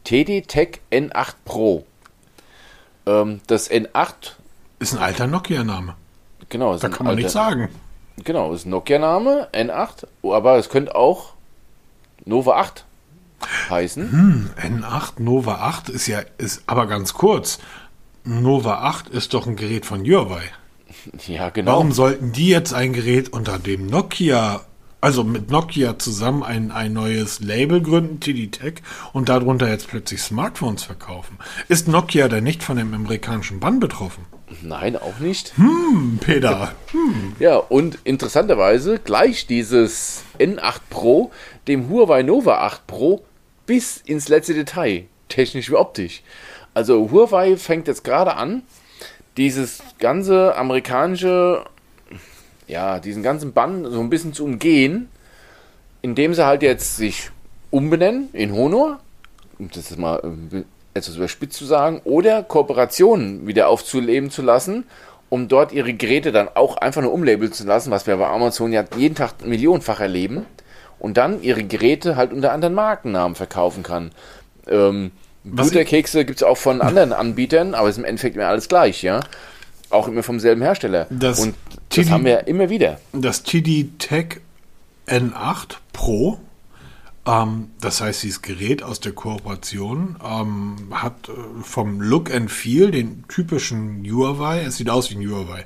TD Tech N8 Pro. Ähm, das N8 ist ein alter Nokia-Name. Genau, da kann man alter, nichts sagen. Genau, ist ein Nokia-Name, N8, aber es könnte auch Nova 8 heißen. Hm, N8, Nova 8 ist ja, ist aber ganz kurz. Nova 8 ist doch ein Gerät von Huawei. Ja, genau. Warum sollten die jetzt ein Gerät unter dem Nokia, also mit Nokia zusammen ein, ein neues Label gründen, TD Tech, und darunter jetzt plötzlich Smartphones verkaufen? Ist Nokia denn nicht von dem amerikanischen Bann betroffen? Nein, auch nicht. Hm, Peter. Hm. Ja, und interessanterweise gleich dieses N8 Pro dem Huawei Nova 8 Pro bis ins letzte Detail, technisch wie optisch. Also Huawei fängt jetzt gerade an, dieses ganze amerikanische, ja, diesen ganzen Bann so ein bisschen zu umgehen, indem sie halt jetzt sich umbenennen in Honor, um das mal äh, etwas überspitzt zu sagen, oder Kooperationen wieder aufzuleben zu lassen, um dort ihre Geräte dann auch einfach nur umlabeln zu lassen, was wir bei Amazon ja jeden Tag millionenfach erleben, und dann ihre Geräte halt unter anderen Markennamen verkaufen kann. Ähm, Butterkekse gibt es auch von anderen Anbietern, aber es ist im Endeffekt immer alles gleich, ja. Auch immer vom selben Hersteller. Das Und das TD, haben wir immer wieder. Das TD Tech N8 Pro, ähm, das heißt, dieses Gerät aus der Kooperation ähm, hat äh, vom Look and Feel den typischen Huawei. Es sieht aus wie ein Huawei.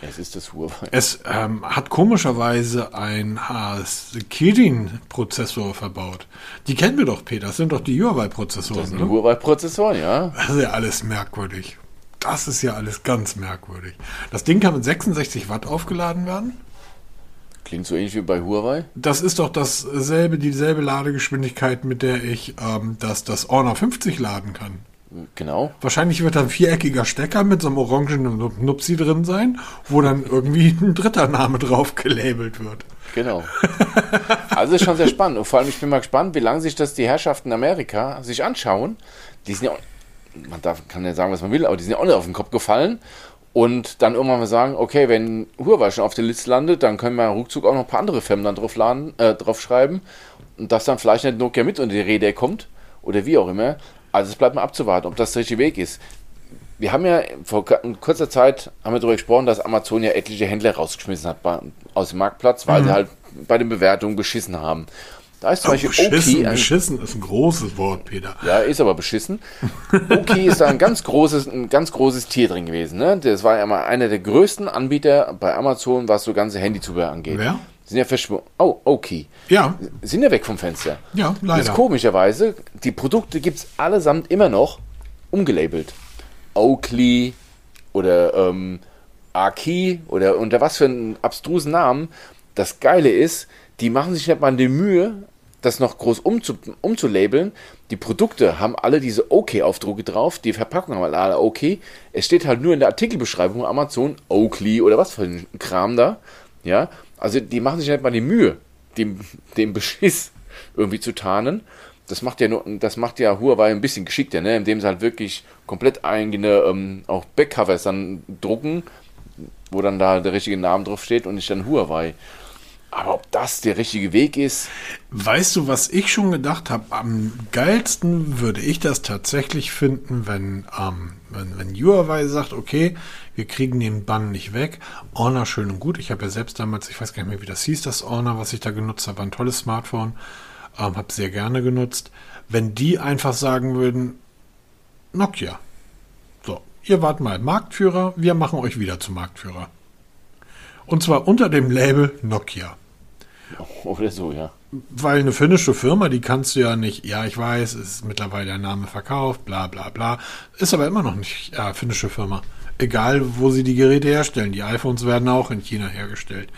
Es ist das Huawei. Es ähm, hat komischerweise ein Kirin-Prozessor verbaut. Die kennen wir doch, Peter. Das sind doch die Huawei-Prozessoren. Das sind die Huawei-Prozessoren, ja. Das ist ja alles merkwürdig. Das ist ja alles ganz merkwürdig. Das Ding kann mit 66 Watt aufgeladen werden. Klingt so ähnlich wie bei Huawei. Das ist doch dasselbe, dieselbe Ladegeschwindigkeit, mit der ich ähm, das, das Honor 50 laden kann. Genau. Wahrscheinlich wird da ein viereckiger Stecker mit so einem orangenen Nupsi drin sein, wo dann irgendwie ein dritter Name drauf gelabelt wird. Genau. Also ist schon sehr spannend. Und vor allem, ich bin mal gespannt, wie lange sich das die Herrschaften in Amerika sich anschauen. Die sind ja, man darf, kann ja sagen, was man will, aber die sind ja auch nicht auf den Kopf gefallen. Und dann irgendwann mal sagen, okay, wenn Huawei schon auf der Liste landet, dann können wir ruckzuck auch noch ein paar andere Firmen dann drauf, laden, äh, drauf schreiben. Und dass dann vielleicht nicht Nokia mit unter die Rede kommt. Oder wie auch immer. Also es bleibt mal abzuwarten, ob das der richtige Weg ist. Wir haben ja vor kurzer Zeit haben wir darüber gesprochen, dass Amazon ja etliche Händler rausgeschmissen hat bei, aus dem Marktplatz, weil mhm. sie halt bei den Bewertungen beschissen haben. Da ist zum oh, Beispiel beschissen, Oki. beschissen ist ein großes Wort, Peter. Ja, ist aber beschissen. Oki ist da ein ganz großes, ein ganz großes Tier drin gewesen. Ne? Das war ja mal einer der größten Anbieter bei Amazon, was so ganze Handyzubehör angeht. Wer? Sind ja verschwunden. Oh, Oki. Ja. Sind ja weg vom Fenster. Ja, leider. Das ist komischerweise, die Produkte gibt es allesamt immer noch umgelabelt. Oakley oder ähm, Aki oder unter was für einen abstrusen Namen. Das Geile ist, die machen sich nicht mal die Mühe, das noch groß umzu, umzulabeln. Die Produkte haben alle diese OK-Aufdrucke drauf, die Verpackungen haben alle OK. Es steht halt nur in der Artikelbeschreibung Amazon Oakley oder was für ein Kram da. Ja, also die machen sich nicht mal die Mühe, dem, dem Beschiss irgendwie zu tarnen. Das macht ja nur, das macht ja Huawei ein bisschen geschickter, ne? indem sie halt wirklich komplett eigene ähm, auch Backcovers dann drucken, wo dann da der richtige Name drauf steht und nicht dann Huawei. Aber ob das der richtige Weg ist. Weißt du, was ich schon gedacht habe? Am geilsten würde ich das tatsächlich finden, wenn, ähm, wenn, wenn Huawei sagt, okay, wir kriegen den Bann nicht weg. Honor schön und gut. Ich habe ja selbst damals, ich weiß gar nicht mehr, wie das hieß, das Honor, was ich da genutzt habe, ein tolles Smartphone. Ähm, habe sehr gerne genutzt. Wenn die einfach sagen würden, Nokia. So, ihr wart mal Marktführer, wir machen euch wieder zum Marktführer. Und zwar unter dem Label Nokia. Oder so, ja. Weil eine finnische Firma, die kannst du ja nicht, ja, ich weiß, es ist mittlerweile der Name verkauft, bla bla bla. Ist aber immer noch nicht ja, finnische Firma. Egal, wo sie die Geräte herstellen. Die iPhones werden auch in China hergestellt.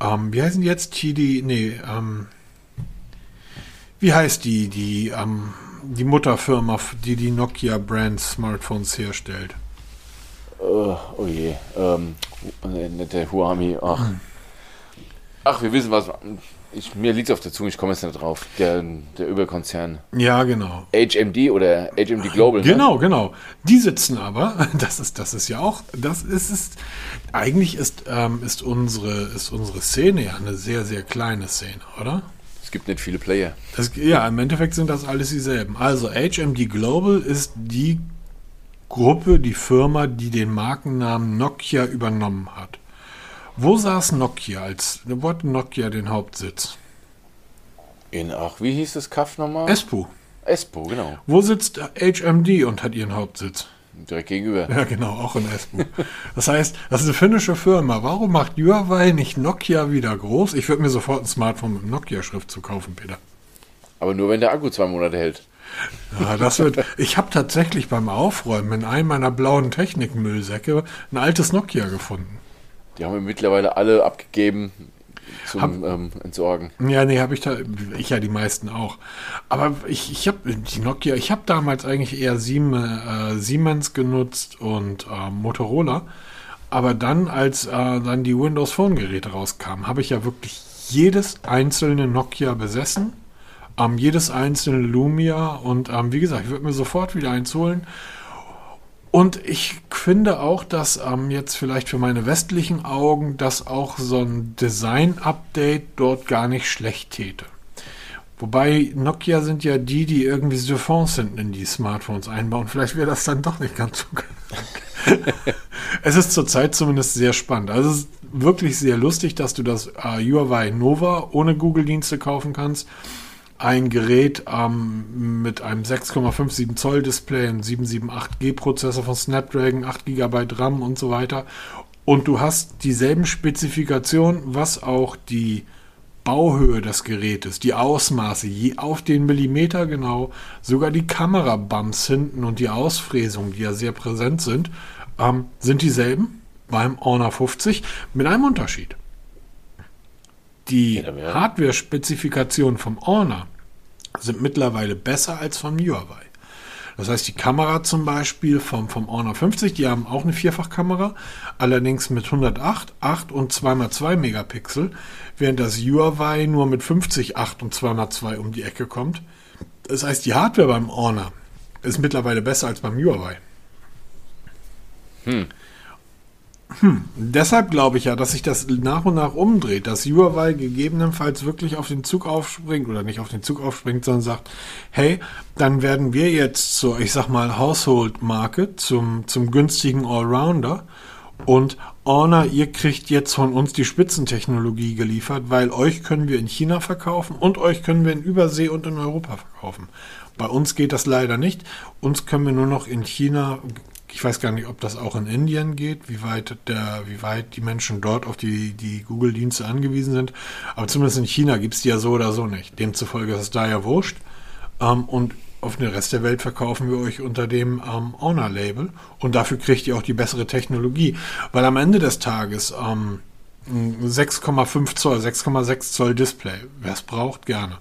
Ähm, wie heißen die jetzt? TD, nee, ähm, wie heißt die, die, ähm, die Mutterfirma, die die Nokia Brand Smartphones herstellt? Uh, oh je, ähm, der Huami, ach. Hm. Ach, wir wissen was. Ich, mir liegt es auf der Zunge, ich komme jetzt nicht drauf. Der, der Überkonzern. Ja, genau. HMD oder HMD Global. Ne? Genau, ne? genau. Die sitzen aber, das ist, das ist ja auch, das ist, ist eigentlich ist, ähm, ist, unsere, ist unsere Szene ja eine sehr, sehr kleine Szene, oder? Es gibt nicht viele Player. Das, ja, im Endeffekt sind das alles dieselben. Also HMD Global ist die Gruppe, die Firma, die den Markennamen Nokia übernommen hat. Wo saß Nokia als, wo hat Nokia den Hauptsitz? In, ach, wie hieß das Kaff nochmal? Espoo. Espoo, genau. Wo sitzt HMD und hat ihren Hauptsitz? Direkt gegenüber. Ja, genau, auch in Espoo. Das heißt, das ist eine finnische Firma. Warum macht Huawei nicht Nokia wieder groß? Ich würde mir sofort ein Smartphone mit Nokia-Schrift zu kaufen, Peter. Aber nur, wenn der Akku zwei Monate hält. Ja, das wird. Ich habe tatsächlich beim Aufräumen in einem meiner blauen Technikmüllsäcke ein altes Nokia gefunden. Die haben wir mittlerweile alle abgegeben zum hab, ähm, Entsorgen. Ja, nee, habe ich da, ich ja die meisten auch. Aber ich, ich habe die Nokia, ich habe damals eigentlich eher Siemens, äh, Siemens genutzt und äh, Motorola. Aber dann, als äh, dann die Windows Phone Geräte rauskamen, habe ich ja wirklich jedes einzelne Nokia besessen ähm, jedes einzelne Lumia und ähm, wie gesagt, ich würde mir sofort wieder eins holen. Und ich finde auch, dass ähm, jetzt vielleicht für meine westlichen Augen, dass auch so ein Design-Update dort gar nicht schlecht täte. Wobei Nokia sind ja die, die irgendwie Siphons hinten in die Smartphones einbauen. Vielleicht wäre das dann doch nicht ganz so. es ist zurzeit zumindest sehr spannend. Also es ist wirklich sehr lustig, dass du das äh, Huawei Nova ohne Google-Dienste kaufen kannst ein Gerät ähm, mit einem 6,57 Zoll Display, einem 778G Prozessor von Snapdragon, 8 GB RAM und so weiter. Und du hast dieselben Spezifikationen, was auch die Bauhöhe des Gerätes, die Ausmaße, je auf den Millimeter genau, sogar die Kamerabumps hinten und die Ausfräsung, die ja sehr präsent sind, ähm, sind dieselben beim Honor 50 mit einem Unterschied. Die Ja, Hardware-Spezifikationen vom Honor sind mittlerweile besser als vom Huawei. Das heißt, die Kamera zum Beispiel vom, vom Honor 50, die haben auch eine Vierfachkamera, allerdings mit 108, 8 und 2x2 Megapixel, während das Huawei nur mit 50, 8 und 2x2 um die Ecke kommt. Das heißt, die Hardware beim Honor ist mittlerweile besser als beim Huawei. Hm, deshalb glaube ich ja, dass sich das nach und nach umdreht, dass Huawei gegebenenfalls wirklich auf den Zug aufspringt oder nicht auf den Zug aufspringt, sondern sagt, hey, dann werden wir jetzt zur, ich sag mal, Household-Marke zum, zum günstigen Allrounder und Honor, ihr kriegt jetzt von uns die Spitzentechnologie geliefert, weil euch können wir in China verkaufen und euch können wir in Übersee und in Europa verkaufen. Bei uns geht das leider nicht. Uns können wir nur noch in China ich weiß gar nicht, ob das auch in Indien geht, wie weit, der, wie weit die Menschen dort auf die, die Google-Dienste angewiesen sind. Aber zumindest in China gibt es die ja so oder so nicht. Demzufolge ist es da ja wurscht. Ähm, und auf den Rest der Welt verkaufen wir euch unter dem ähm, Honor-Label. Und dafür kriegt ihr auch die bessere Technologie. Weil am Ende des Tages ähm, 6,5 Zoll, 6,6 Zoll Display. Wer es braucht, gerne.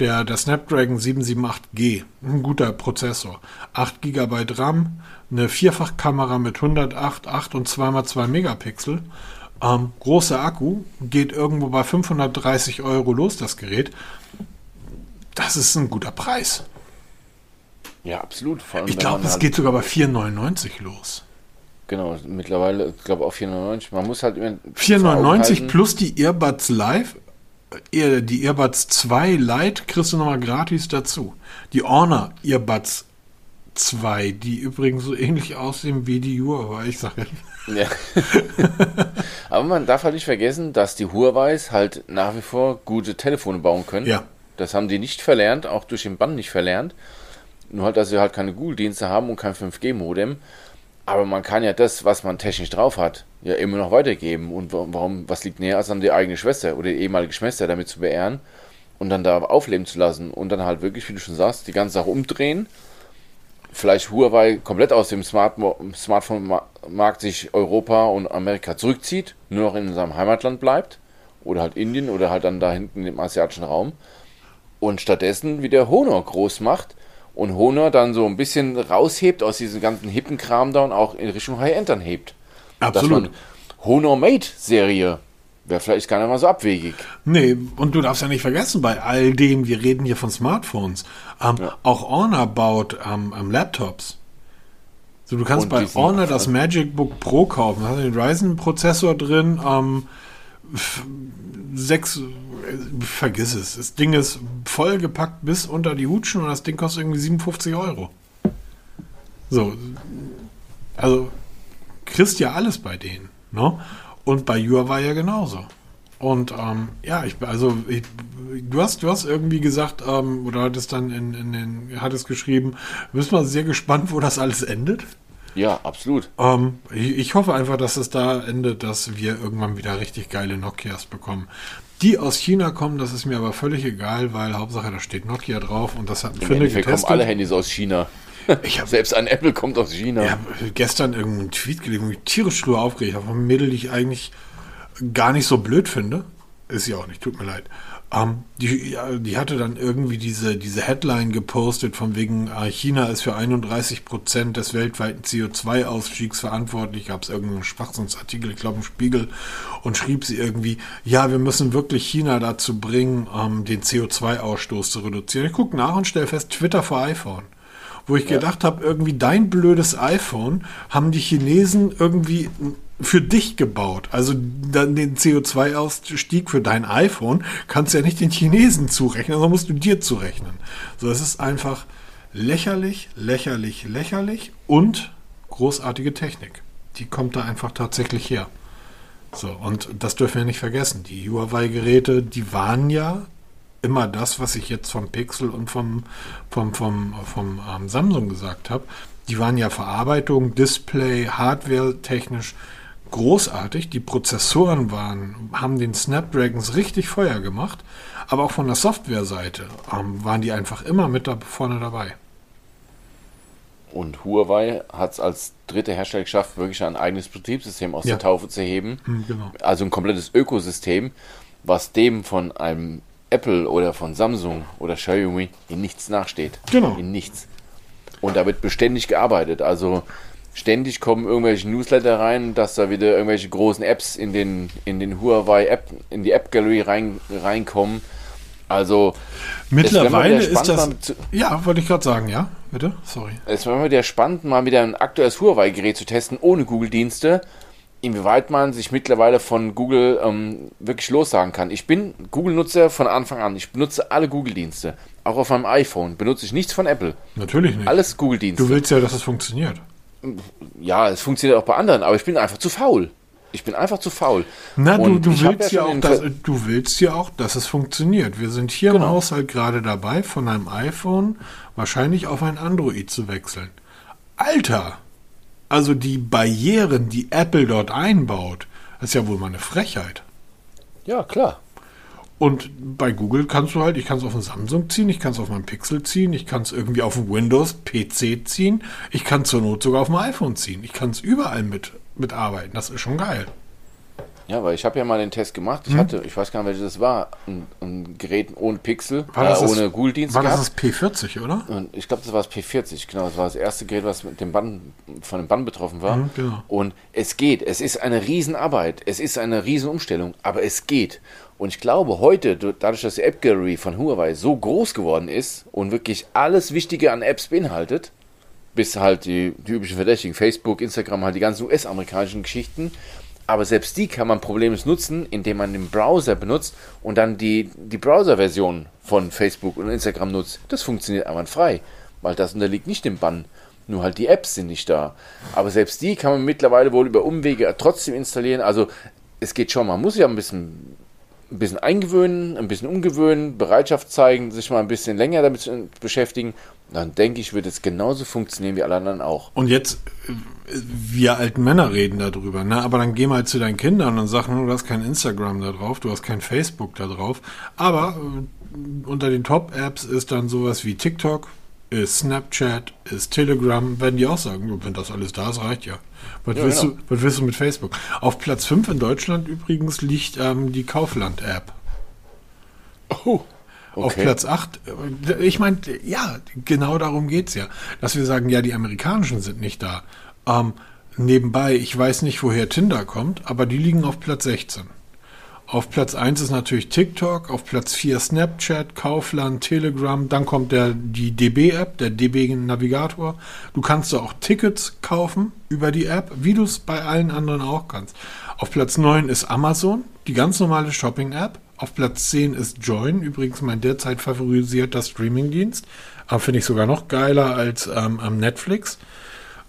Der, der Snapdragon 778G, ein guter Prozessor. 8 GB RAM, eine Vierfachkamera mit 108, 8 und 2x2 Megapixel. Ähm, großer Akku, geht irgendwo bei 530 Euro los, das Gerät. Das ist ein guter Preis. Ja, absolut. Allem, Ich glaube, es halt- geht sogar bei 4,99 los. Genau, mittlerweile, ich glaube, auf 4,99. Man muss halt immer. vor Augen 4,99 halten- plus die Earbuds Live. äh, Die Earbuds 2 Lite kriegst du nochmal gratis dazu. Die Honor Earbuds 2, die übrigens so ähnlich aussehen wie die Huawei, ich sage Ja. Aber man darf halt nicht vergessen, dass die Huawei's halt nach wie vor gute Telefone bauen können. Ja. Das haben die nicht verlernt, auch durch den Bann nicht verlernt. Nur halt, dass sie halt keine Google-Dienste haben und kein 5G-Modem. Aber man kann ja das, was man technisch drauf hat, ja immer noch weitergeben. Und wa- warum, was liegt näher, als dann die eigene Schwester oder die ehemalige Schwester damit zu beehren und dann da aufleben zu lassen und dann halt wirklich, wie du schon sagst, die ganze Sache umdrehen. Vielleicht Huawei komplett aus dem Smart Smartphone-Markt sich Europa und Amerika zurückzieht, nur noch in seinem Heimatland bleibt. Oder halt Indien oder halt dann da hinten im asiatischen Raum. Und stattdessen wieder Honor groß macht und Honor dann so ein bisschen raushebt aus diesem ganzen hippen Kram da und auch in Richtung High-End dann hebt. Absolut. Dass man Honor Mate Serie wäre vielleicht gar nicht mal so abwegig. Nee, und du darfst ja nicht vergessen, bei all dem, wir reden hier von Smartphones, ähm, auch Honor baut ähm, ähm, Laptops. So, du kannst Und bei Honor das Magic Book Pro kaufen. Da hast du den Ryzen-Prozessor drin, ähm, sechs, äh, vergiss es. Das Ding ist vollgepackt bis unter die Hutschen und das Ding kostet irgendwie 57 Euro. So, also kriegst ja alles bei denen. Ne? Und bei Huawei ja genauso. Und ähm, ja, ich also ich, du hast du hast irgendwie gesagt ähm, oder hattest dann in, in den hattest geschrieben, bist mal sehr gespannt, wo das alles endet. Ja, absolut. Ähm, ich, ich hoffe einfach, dass es da endet, dass wir irgendwann wieder richtig geile Nokias bekommen. Die aus China kommen, das ist mir aber völlig egal, weil Hauptsache da steht Nokia drauf und das hat Im Finde Endeffekt kommen getestet. alle Handys aus China. Ich habe Selbst ein Apple kommt aus China. Ich habe gestern irgendeinen Tweet gelesen, wo ich tierisch drüber aufgeregt habe, von einem Mädel, die ich eigentlich gar nicht so blöd finde. Ist sie auch nicht, tut mir leid. Ähm, die, die hatte dann irgendwie diese, diese Headline gepostet, von wegen äh, China ist für 31 Prozent des weltweiten CO2-Ausstiegs verantwortlich. Gab es irgendeinen Schwachsinnsartikel, ich glaube im Spiegel, und schrieb sie irgendwie, ja, wir müssen wirklich China dazu bringen, ähm, den CO2-Ausstoß zu reduzieren. Ich gucke nach und stelle fest, Twitter vor iPhone wo ich gedacht habe, irgendwie dein blödes iPhone haben die Chinesen irgendwie für dich gebaut. Also dann den CO2-Ausstieg für dein iPhone kannst du ja nicht den Chinesen zurechnen, sondern musst du dir zurechnen. So, es ist einfach lächerlich, lächerlich, lächerlich und großartige Technik. Die kommt da einfach tatsächlich her. So, und das dürfen wir nicht vergessen. Die Huawei-Geräte, die waren ja immer das, was ich jetzt vom Pixel und vom, vom, vom, vom ähm, Samsung gesagt habe. Die waren ja Verarbeitung, Display, Hardware technisch großartig. Die Prozessoren waren, haben den Snapdragons richtig Feuer gemacht, aber auch von der Softwareseite ähm, waren die einfach immer mit da vorne dabei. Und Huawei hat es als dritter Hersteller geschafft, wirklich ein eigenes Betriebssystem aus Ja. der Taufe zu heben. Hm, genau. Also ein komplettes Ökosystem, was dem von einem Apple oder von Samsung oder Xiaomi in nichts nachsteht. Genau. In nichts. Und da wird beständig gearbeitet. Also ständig kommen irgendwelche Newsletter rein, dass da wieder irgendwelche großen Apps in den, in den Huawei App, in die App Gallery rein, reinkommen. Also Mittlerweile ist das. spannend, mal zu- Ja, wollte ich gerade sagen, ja? Bitte? Sorry. es wäre mal wieder spannend, mal wieder ein aktuelles Huawei-Gerät zu testen, ohne Google-Dienste, inwieweit man sich mittlerweile von Google ähm, wirklich lossagen kann. Ich bin Google-Nutzer von Anfang an. Ich benutze alle Google-Dienste. Auch auf meinem iPhone benutze ich nichts von Apple. Natürlich nicht. Alles Google-Dienste. Du willst ja, dass es funktioniert. Ja, es funktioniert auch bei anderen, aber ich bin einfach zu faul. Ich bin einfach zu faul. Na, du, du willst ja, schon auch, dass, du willst ja auch, dass es funktioniert. Wir sind hier Genau. im Haushalt gerade dabei, von einem iPhone wahrscheinlich auf ein Android zu wechseln. Alter! Also die Barrieren, die Apple dort einbaut, ist ja wohl mal eine Frechheit. Ja, klar. Und bei Google kannst du halt, ich kann es auf den Samsung ziehen, ich kann es auf meinen Pixel ziehen, ich kann es irgendwie auf den Windows-PC ziehen, ich kann zur Not sogar auf dem iPhone ziehen. Ich kann es überall mit, mitarbeiten. Das ist schon geil. Ja, weil ich habe ja mal den Test gemacht. Hm? Ich hatte, ich weiß gar nicht, welches das war, ein, ein Gerät ohne Pixel, War das äh, das- ohne Google-Dienst War das gehabt. das P40, oder? Und ich glaube, das war das P40, genau. Das war das erste Gerät, was mit dem Bann, von dem Bann betroffen war. Mhm, genau. Und es geht. Es ist eine Riesenarbeit. Es ist eine Riesenumstellung, aber es geht. Und ich glaube, heute, du- dadurch, dass die App Gallery von Huawei so groß geworden ist und wirklich alles Wichtige an Apps beinhaltet, bis halt die, die üblichen Verdächtigen, Facebook, Instagram, halt die ganzen US-amerikanischen Geschichten. Aber selbst die kann man problemlos nutzen, indem man den Browser benutzt und dann die, die Browser-Version von Facebook und Instagram nutzt. Das funktioniert einwandfrei, weil das unterliegt nicht dem Bann. Nur halt die Apps sind nicht da. Aber selbst die kann man mittlerweile wohl über Umwege trotzdem installieren. Also es geht schon, man muss sich ja ein bisschen ein bisschen eingewöhnen, ein bisschen umgewöhnen, Bereitschaft zeigen, sich mal ein bisschen länger damit zu beschäftigen. Dann denke ich, wird es genauso funktionieren wie alle anderen auch. Und jetzt, wir alten Männer reden darüber, ne? aber dann geh mal zu deinen Kindern und sag, du hast kein Instagram da drauf, du hast kein Facebook da drauf. Aber äh, unter den Top-Apps ist dann sowas wie TikTok, ist Snapchat, ist Telegram, werden die auch sagen, wenn das alles da ist, reicht ja. Was, Ja, willst, genau. du, was willst du mit Facebook? Auf Platz 5 in Deutschland übrigens liegt ähm, die Kaufland-App. Oh, Auf Platz 8, äh, ich meine, ja, genau darum geht's ja. Dass wir sagen, ja, die amerikanischen sind nicht da. Ähm, nebenbei, ich weiß nicht, woher Tinder kommt, aber die liegen auf Platz 16. Auf Platz 1 ist natürlich TikTok, auf Platz 4 Snapchat, Kaufland, Telegram, dann kommt der, die DB-App, der DB-Navigator. Du kannst da auch Tickets kaufen über die App, wie du es bei allen anderen auch kannst. Auf Platz 9 ist Amazon, die ganz normale Shopping-App. Auf Platz 10 ist Join, übrigens mein derzeit favorisierter Streamingdienst. Aber finde ich sogar noch geiler als ähm, am Netflix.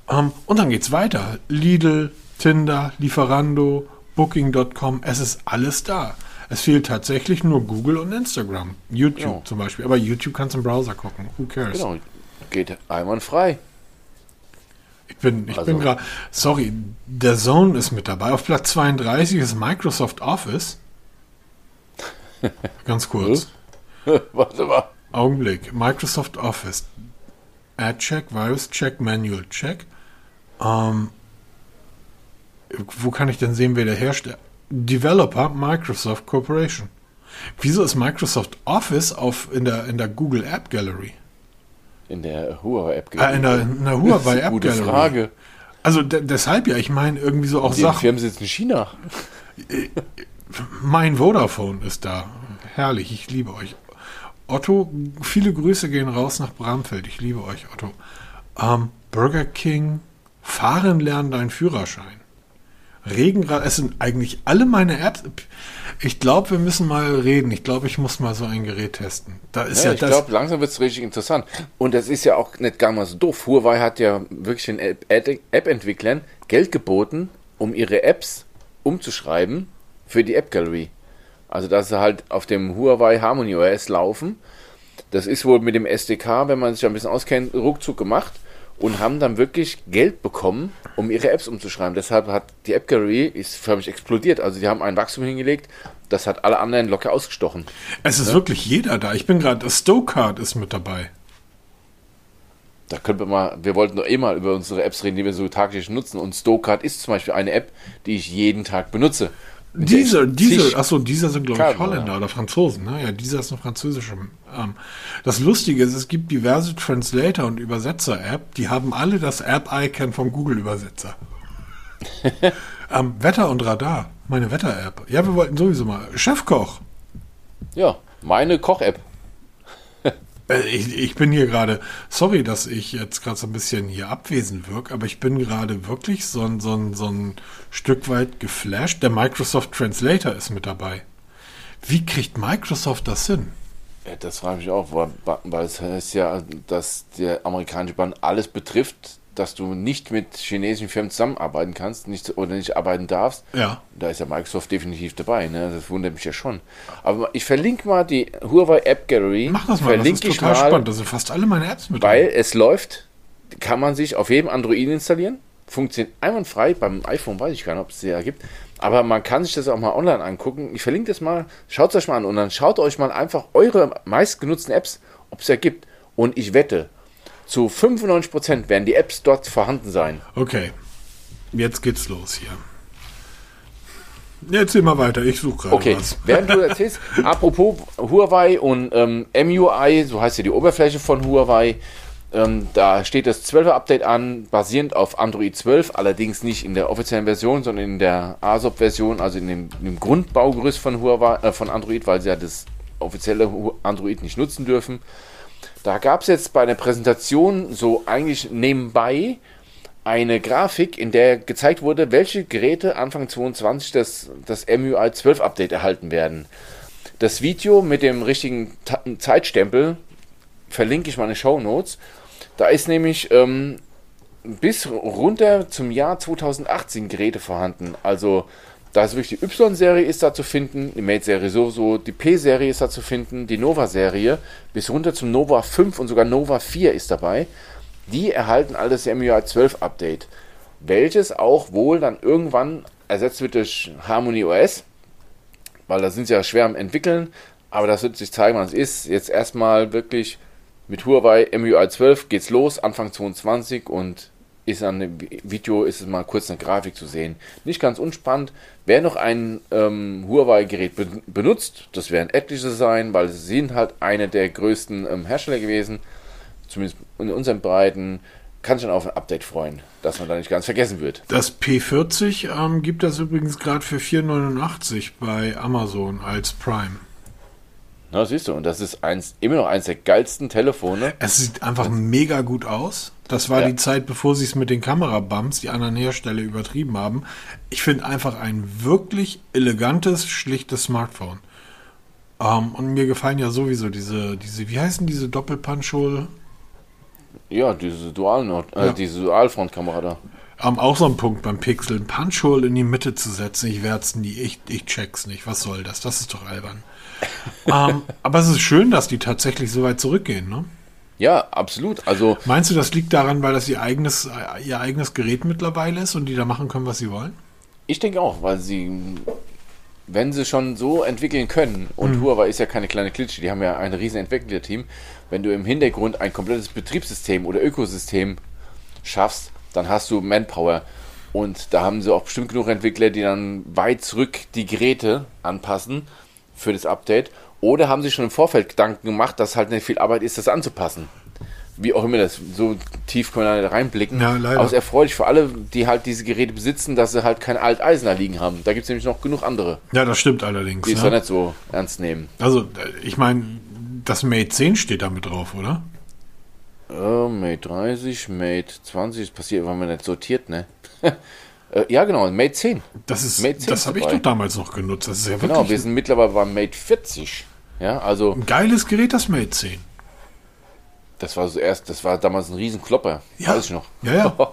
Ähm, und dann geht's weiter. Lidl, Tinder, Lieferando, Booking.com, es ist alles da. Es fehlt tatsächlich nur Google und Instagram. YouTube Ja. zum Beispiel. Aber YouTube kannst du im Browser gucken. Who cares? genau. Geht einwandfrei. Ich bin, ich Also- bin gerade. Sorry, der Zone ist mit dabei. Auf Platz 32 ist Microsoft Office. Ganz kurz. Warte mal. Augenblick. Microsoft Office. Ad-Check, Virus-Check, Manual-Check. Ähm, wo kann ich denn sehen, wer der Hersteller? Developer Microsoft Corporation. Wieso ist Microsoft Office auf, in, der, in der Google App Gallery? In der Huawei-App. Äh, in, der, in der Huawei App Gute Gallery. Frage. Also de deshalb ja, ich meine irgendwie so auch Die Sachen. Firmen sitzen in China. Mein Vodafone ist da. Herrlich, ich liebe euch. Otto, viele Grüße gehen raus nach Bramfeld. Ich liebe euch, Otto. Ähm, Burger King, fahren lernen deinen Führerschein. Regenrad, es sind eigentlich alle meine Apps. Ich glaube, wir müssen mal reden. Ich glaube, ich muss mal so ein Gerät testen. Da ist Ja, ja, ich das. glaube, langsam wird es richtig interessant. Und das ist ja auch nicht gar mal so doof. Huawei hat ja wirklich den App- App-Entwicklern Geld geboten, um ihre Apps umzuschreiben für die App Gallery. Also, dass sie halt auf dem Huawei Harmony OS laufen. Das ist wohl mit dem SDK, wenn man sich ein bisschen auskennt, ruckzuck gemacht und haben dann wirklich Geld bekommen, um ihre Apps umzuschreiben. Deshalb hat die App Gallery ist förmlich explodiert. Also, die haben ein Wachstum hingelegt, das hat alle anderen locker ausgestochen. es ist wirklich jeder da. Ich bin gerade, Stokart ist mit dabei. Da können wir mal, wir wollten doch eh mal über unsere Apps reden, die wir so tagtäglich nutzen. Und Stowcard ist zum Beispiel eine App, die ich jeden Tag benutze. Dieser, dieser, achso, dieser sind, glaube ich, Holländer oder Franzosen, ne? Ja, dieser ist eine französische. Ähm, das Lustige ist, es gibt diverse Translator- und Übersetzer-App, die haben alle das App-Icon vom Google-Übersetzer. ähm, Wetter und Radar, meine Wetter-App. Ja, wir wollten sowieso mal. Chefkoch. Ja, meine Koch-App. Äh, ich, ich, bin hier gerade, sorry, dass ich jetzt gerade so ein bisschen hier abwesend wirke, aber ich bin gerade wirklich so ein, so, ein, so ein Stück weit geflasht. Der Microsoft Translator ist mit dabei. Wie kriegt Microsoft das hin? Ja, das frage ich auch, weil, weil es heißt ja, dass der amerikanische Bahn alles betrifft, dass du nicht mit chinesischen Firmen zusammenarbeiten kannst nicht, oder nicht arbeiten darfst. Ja. Da ist ja Microsoft definitiv dabei. Ne? Das wundert mich ja schon. Aber ich verlinke mal die Huawei App Gallery. Mach das mal, verlinke das ist total mal, spannend. Da sind fast alle meine Apps mit Weil drin. es läuft, kann man sich auf jedem Android installieren. Funktioniert einwandfrei. Beim iPhone weiß ich gar nicht, ob es sie gibt. Aber man kann sich das auch mal online angucken. Ich verlinke das mal. Schaut es euch mal an und dann schaut euch mal einfach eure meistgenutzten Apps, ob es ja gibt. Und ich wette, zu 95% werden die Apps dort vorhanden sein. Okay, jetzt geht's los hier. Jetzt immer weiter, ich suche gerade okay. was. Während du erzählst, apropos Huawei und ähm, MUI, so heißt ja die Oberfläche von Huawei, ähm, da steht das 12er Update an, basierend auf Android 12, allerdings nicht in der offiziellen Version, sondern in der ASOP-Version, also in dem, in dem, Grundbaugerüst von, Huawei, äh, von Android, weil sie ja das offizielle Android nicht nutzen dürfen. Da gab es jetzt bei der Präsentation so eigentlich nebenbei eine Grafik, in der gezeigt wurde, welche Geräte Anfang 2022 das, das MUI 12 Update erhalten werden. Das Video mit dem richtigen Zeitstempel verlinke ich mal in den Show Notes. Da ist nämlich ähm, bis runter zum Jahr 2018 Geräte vorhanden. Also da ist wirklich die Y-Serie ist da zu finden, die Mate-Serie sowieso, die P-Serie ist da zu finden, die Nova-Serie bis runter zum Nova 5 und sogar Nova 4 ist dabei. Die erhalten alles MUI 12 Update, welches auch wohl dann irgendwann ersetzt wird durch Harmony OS, weil da sind sie ja schwer am entwickeln, aber das wird sich zeigen, was es ist. Jetzt erstmal wirklich mit Huawei MUI 12 geht's los, Anfang 22 und ist an dem Video ist es mal kurz eine Grafik zu sehen. Nicht ganz unspannend. Wer noch ein ähm, Huawei-Gerät be benutzt, das werden etliche sein, weil sie sind halt eine der größten ähm, Hersteller gewesen, zumindest in unseren Breiten, kann sich dann auf ein Update freuen, dass man da nicht ganz vergessen wird. Das P40 ähm, gibt das übrigens gerade für 4,89 bei Amazon als Prime. Na, siehst du, und das ist eins, immer noch eins der geilsten Telefone. Es sieht einfach mega gut aus. Das war ja. die Zeit, bevor sie es mit den Kamerabumps, die anderen Hersteller übertrieben haben. Ich finde einfach ein wirklich elegantes, schlichtes Smartphone. Ähm, und mir gefallen ja sowieso diese, diese, wie heißen diese Doppelpunch-Hole? Ja, diese Dual äh, ja. diese Dualfrontkamera da. Ähm, auch so ein Punkt beim Pixel, ein Punch-Hole in die Mitte zu setzen. Ich werde es nie, ich, ich check's nicht. Was soll das? Das ist doch albern. ähm, aber es ist schön, dass die tatsächlich so weit zurückgehen, ne? Ja, absolut. Also Meinst du, das liegt daran, weil das ihr eigenes, ihr eigenes Gerät mittlerweile ist und die da machen können, was sie wollen? Ich denke auch, weil sie, wenn sie schon so entwickeln können, und mhm. Huawei ist ja keine kleine Klitsche, die haben ja ein riesen Entwicklerteam, wenn du im Hintergrund ein komplettes Betriebssystem oder Ökosystem schaffst, dann hast du Manpower. Und da haben sie auch bestimmt genug Entwickler, die dann weit zurück die Geräte anpassen für das Update oder haben sie schon im Vorfeld Gedanken gemacht, dass halt nicht viel Arbeit ist, das anzupassen? Wie auch immer das, so tief können wir da reinblicken. Ja, leider. Aber es ist erfreulich für alle, die halt diese Geräte besitzen, dass sie halt kein Alteisen da liegen haben. Da gibt es nämlich noch genug andere. Ja, das stimmt allerdings. Die es ja. nicht so ernst nehmen. Also, ich meine, das Mate 10 steht damit drauf, oder? Oh, Mate 30, Mate 20, das passiert, weil man nicht sortiert, ne? Äh, ja, genau, Mate 10. Das ist, Mate 10 das habe ich doch damals noch genutzt. Das ist ja genau, wir sind mittlerweile beim Mate 40. Ja, also. Ein geiles Gerät, das Mate 10. Das war so erst, das war damals ein Riesenklopper. Ja. Weiß ich noch. Ja, ja. um,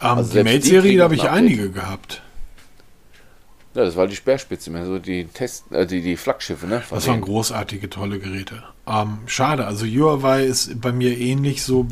also die Mate-Serie, da habe ich einige gehabt. Ja, das war die Speerspitze, mehr so die Test, äh, die, die Flaggschiffe, ne? Das waren großartige, tolle Geräte. Ähm, schade, also Huawei ist bei mir ähnlich so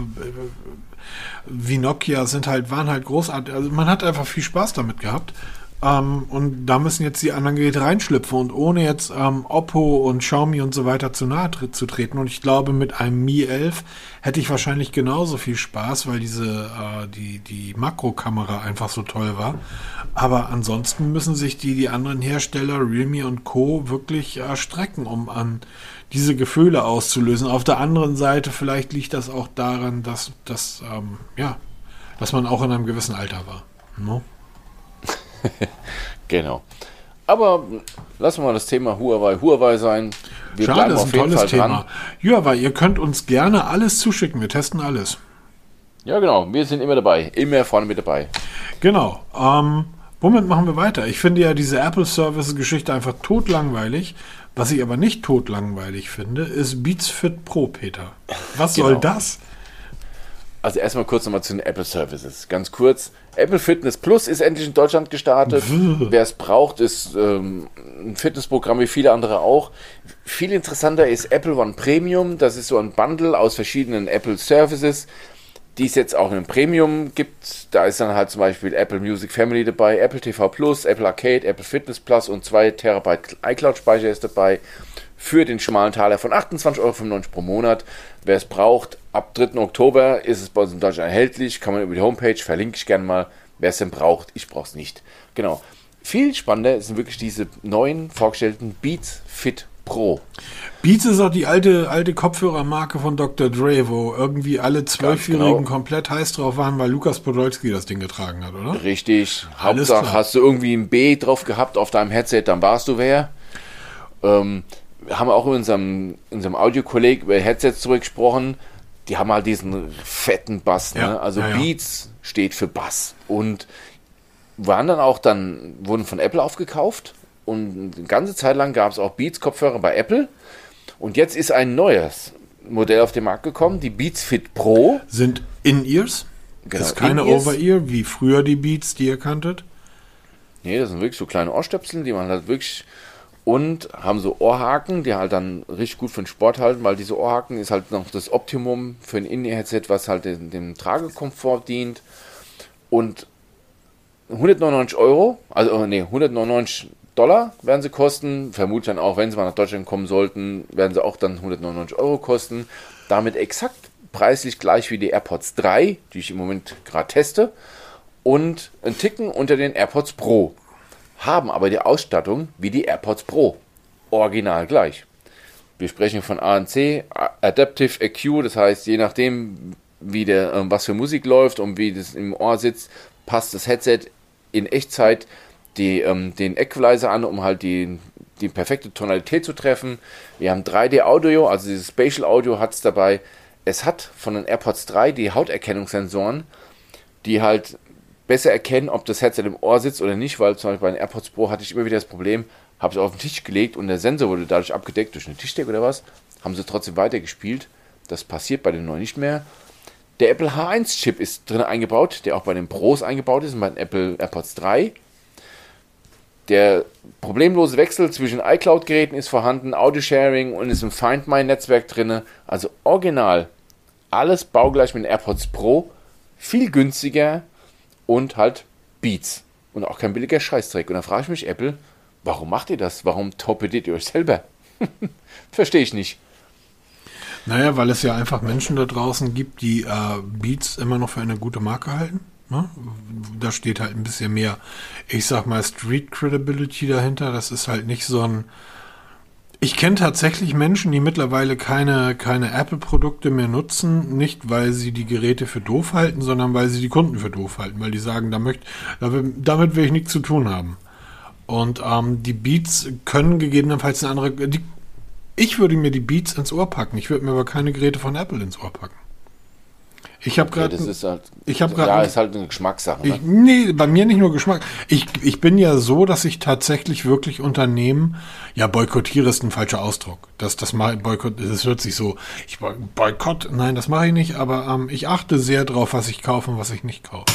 wie Nokia, sind halt, waren halt großartig. Also man hat einfach viel Spaß damit gehabt. Ähm, und da müssen jetzt die anderen Geräte reinschlüpfen und ohne jetzt ähm, Oppo und Xiaomi und so weiter zu nahe tre zu treten. Und ich glaube, mit einem Mi 11 hätte ich wahrscheinlich genauso viel Spaß, weil diese äh, die die Makrokamera einfach so toll war. Aber ansonsten müssen sich die die anderen Hersteller Realme und Co wirklich äh, strecken, um an diese Gefühle auszulösen. Auf der anderen Seite vielleicht liegt das auch daran, dass dass ähm, ja, dass man auch in einem gewissen Alter war. No? genau. Aber lassen wir mal das Thema Huawei Huawei sein. Wir Schade, bleiben auf jeden Fall Thema. dran. Huawei, ihr könnt uns gerne alles zuschicken. Wir testen alles. Ja, genau. Wir sind immer dabei. Immer vorne mit dabei. Genau. Ähm, womit machen wir weiter? Ich finde ja diese Apple Service-Geschichte einfach totlangweilig. Was ich aber nicht totlangweilig finde, ist Beats Fit Pro, Peter. Was genau. soll das? Also erstmal kurz nochmal zu den Apple Services. Ganz kurz. Apple Fitness Plus ist endlich in Deutschland gestartet. Wer es braucht, ist ähm, ein Fitnessprogramm wie viele andere auch. Viel interessanter ist Apple One Premium. Das ist so ein Bundle aus verschiedenen Apple Services, die es jetzt auch im Premium gibt. Da ist dann halt zum Beispiel Apple Music Family dabei, Apple TV Plus, Apple Arcade, Apple Fitness Plus und 2 Terabyte iCloud-Speicher ist dabei für den schmalen Taler von 28,95 Euro pro Monat. Wer es braucht, ab 3. Oktober ist es bei uns in Deutschland erhältlich. Kann man über die Homepage, verlinke ich gerne mal. Wer es denn braucht, ich brauche es nicht. Genau. Viel spannender sind wirklich diese neuen vorgestellten Beats Fit Pro. Beats ist auch die alte, alte Kopfhörermarke von Dr. Dre, wo irgendwie alle Zwölfjährigen genau. komplett heiß drauf waren, weil Lukas Podolski das Ding getragen hat, oder? Richtig. Alles Hauptsache, klar. hast du irgendwie ein B drauf gehabt auf deinem Headset, dann warst du wer. Ähm, haben auch in unserem, unserem Audiokolleg über Headsets zurückgesprochen. Die haben halt diesen fetten Bass. Ne? Ja, also ja, Beats steht für Bass. Und waren dann auch dann, wurden von Apple aufgekauft. Und eine ganze Zeit lang gab es auch Beats-Kopfhörer bei Apple. Und jetzt ist ein neues Modell auf den Markt gekommen, die Beats Fit Pro. Sind In-Ears? Genau, das ist keine Over-Ear, wie früher die Beats, die ihr kanntet? Nee, das sind wirklich so kleine Ohrstöpsel, die man halt wirklich und haben so Ohrhaken, die halt dann richtig gut für den Sport halten, weil diese Ohrhaken ist halt noch das Optimum für ein In-Ear-Headset, was halt dem, dem Tragekomfort dient. Und 199 Euro, also oh, nee, 199 Dollar werden sie kosten. Vermutlich dann auch, wenn sie mal nach Deutschland kommen sollten, werden sie auch dann 199 Euro kosten. Damit exakt preislich gleich wie die AirPods 3, die ich im Moment gerade teste. Und ein Ticken unter den AirPods Pro haben aber die Ausstattung wie die AirPods Pro. Original gleich. Wir sprechen von ANC, Adaptive EQ, das heißt, je nachdem, wie der, ähm, was für Musik läuft und wie das im Ohr sitzt, passt das Headset in Echtzeit die, ähm, den Equalizer an, um halt die, die perfekte Tonalität zu treffen. Wir haben 3D-Audio, also dieses Spatial Audio hat es dabei. Es hat von den AirPods 3 die Hauterkennungssensoren, die halt besser erkennen, ob das Headset im Ohr sitzt oder nicht, weil zum Beispiel bei den AirPods Pro hatte ich immer wieder das Problem, habe es auf den Tisch gelegt und der Sensor wurde dadurch abgedeckt durch eine Tischdecke oder was, haben sie trotzdem weitergespielt. Das passiert bei den neuen nicht mehr. Der Apple H1-Chip ist drin eingebaut, der auch bei den Pros eingebaut ist und bei den Apple AirPods 3. Der problemlose Wechsel zwischen iCloud-Geräten ist vorhanden, Audio-Sharing und ist im Find My-Netzwerk drin. Also original, alles baugleich mit den AirPods Pro, viel günstiger und halt Beats. Und auch kein billiger Scheißdreck. Und dann frage ich mich, Apple, warum macht ihr das? Warum torpediert ihr euch selber? Verstehe ich nicht. Naja, weil es ja einfach Menschen da draußen gibt, die äh, Beats immer noch für eine gute Marke halten. Ne? Da steht halt ein bisschen mehr, ich sag mal, Street Credibility dahinter. Das ist halt nicht so ein ich kenne tatsächlich Menschen, die mittlerweile keine, keine Apple-Produkte mehr nutzen, nicht weil sie die Geräte für doof halten, sondern weil sie die Kunden für doof halten, weil die sagen, da möcht, damit will ich nichts zu tun haben. Und ähm, die Beats können gegebenenfalls eine andere. Die, ich würde mir die Beats ins Ohr packen. Ich würde mir aber keine Geräte von Apple ins Ohr packen. Ich habe gerade. Okay, das ist halt. Ich habe gerade. Ja, ist halt eine Geschmackssache. Ne? Ich, nee, bei mir nicht nur Geschmack. Ich, ich bin ja so, dass ich tatsächlich wirklich Unternehmen. Ja, boykottiere ist ein falscher Ausdruck. Das, das mache Boykott. Das hört sich so. Ich Boykott. Nein, das mache ich nicht. Aber ähm, ich achte sehr drauf, was ich kaufe und was ich nicht kaufe.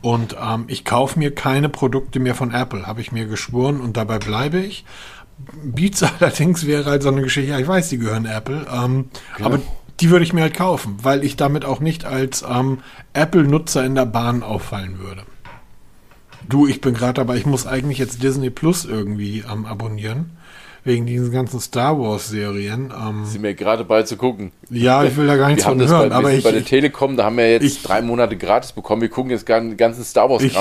Und ähm, ich kaufe mir keine Produkte mehr von Apple. Habe ich mir geschworen und dabei bleibe ich. Beats allerdings wäre halt so eine Geschichte. Ja, ich weiß, die gehören Apple. Ähm, genau. Aber die würde ich mir halt kaufen, weil ich damit auch nicht als ähm, Apple-Nutzer in der Bahn auffallen würde. Du, ich bin gerade dabei, ich muss eigentlich jetzt Disney Plus irgendwie ähm, abonnieren wegen diesen ganzen Star Wars Serien. Ähm, Sind wir gerade bei zu gucken. Ja, ich will da gar nichts von hören. Bei, aber ich, bei der Telekom, da haben wir jetzt ich, drei Monate gratis bekommen. Wir gucken jetzt den ganzen Star Wars. Ich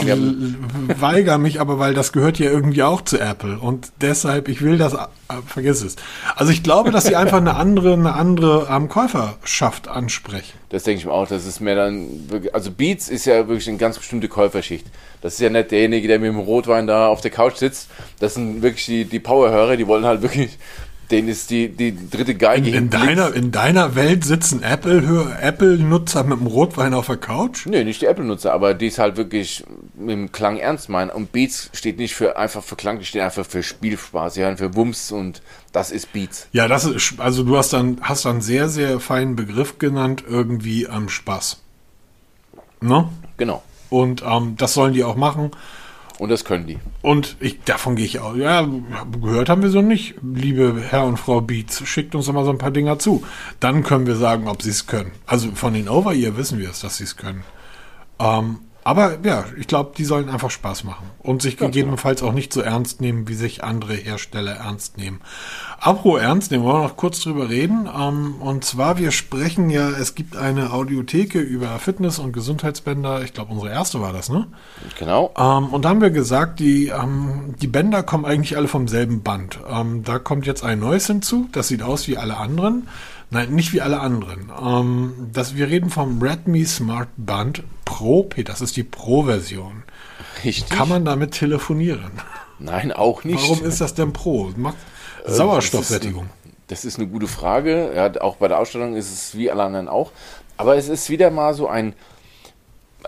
weigere mich aber, weil das gehört ja irgendwie auch zu Apple und deshalb, ich will das, äh, vergiss es. Also ich glaube, dass sie einfach eine andere, eine andere ähm, Käuferschaft ansprechen. Das denke ich mir auch. Das ist mehr dann, also Beats ist ja wirklich eine ganz bestimmte Käuferschicht. Das ist ja nicht derjenige, der mit dem Rotwein da auf der Couch sitzt. Das sind wirklich die, die Powerhörer, die wollen halt wirklich, denen ist die, die dritte Geige in, in deiner In deiner Welt sitzen Apple-Nutzer Apple mit dem Rotwein auf der Couch? Nee, nicht die Apple-Nutzer, aber die ist halt wirklich mit dem Klang ernst meinen. Und Beats steht nicht für einfach für Klang, die steht einfach für Spielspaß, ja, für Wumms und das ist Beats. Ja, das ist, also du hast dann, hast dann sehr, sehr feinen Begriff genannt, irgendwie am Spaß. Ne? Genau. Und ähm, das sollen die auch machen. Und das können die. Und ich, davon gehe ich auch. Ja, gehört haben wir so nicht, liebe Herr und Frau Beats. Schickt uns doch mal so ein paar Dinger zu. Dann können wir sagen, ob sie es können. Also von den Over-Ear wissen wir es, dass sie es können. Ähm, aber ja, ich glaube, die sollen einfach Spaß machen und sich ja, gegebenenfalls auch nicht so ernst nehmen, wie sich andere Hersteller ernst nehmen. Apro ernst nehmen, wollen wir noch kurz drüber reden. Ähm, und zwar, wir sprechen ja, es gibt eine Audiotheke über Fitness- und Gesundheitsbänder. Ich glaube, unsere erste war das, ne? Genau. Ähm, und da haben wir gesagt, die, ähm, die Bänder kommen eigentlich alle vom selben Band. da kommt jetzt ein neues hinzu. Das sieht aus wie alle anderen. Nein, nicht wie alle anderen. Ähm, das, wir reden vom Redmi Smart Band Pro. Das ist die Pro-Version. Richtig. Kann man damit telefonieren? Nein, auch nicht. Warum ist das denn Pro? Macht äh, Sauerstoffsättigung. Das, das ist eine gute Frage. Ja, auch bei der Ausstellung ist es wie alle anderen auch. Aber es ist wieder mal so ein.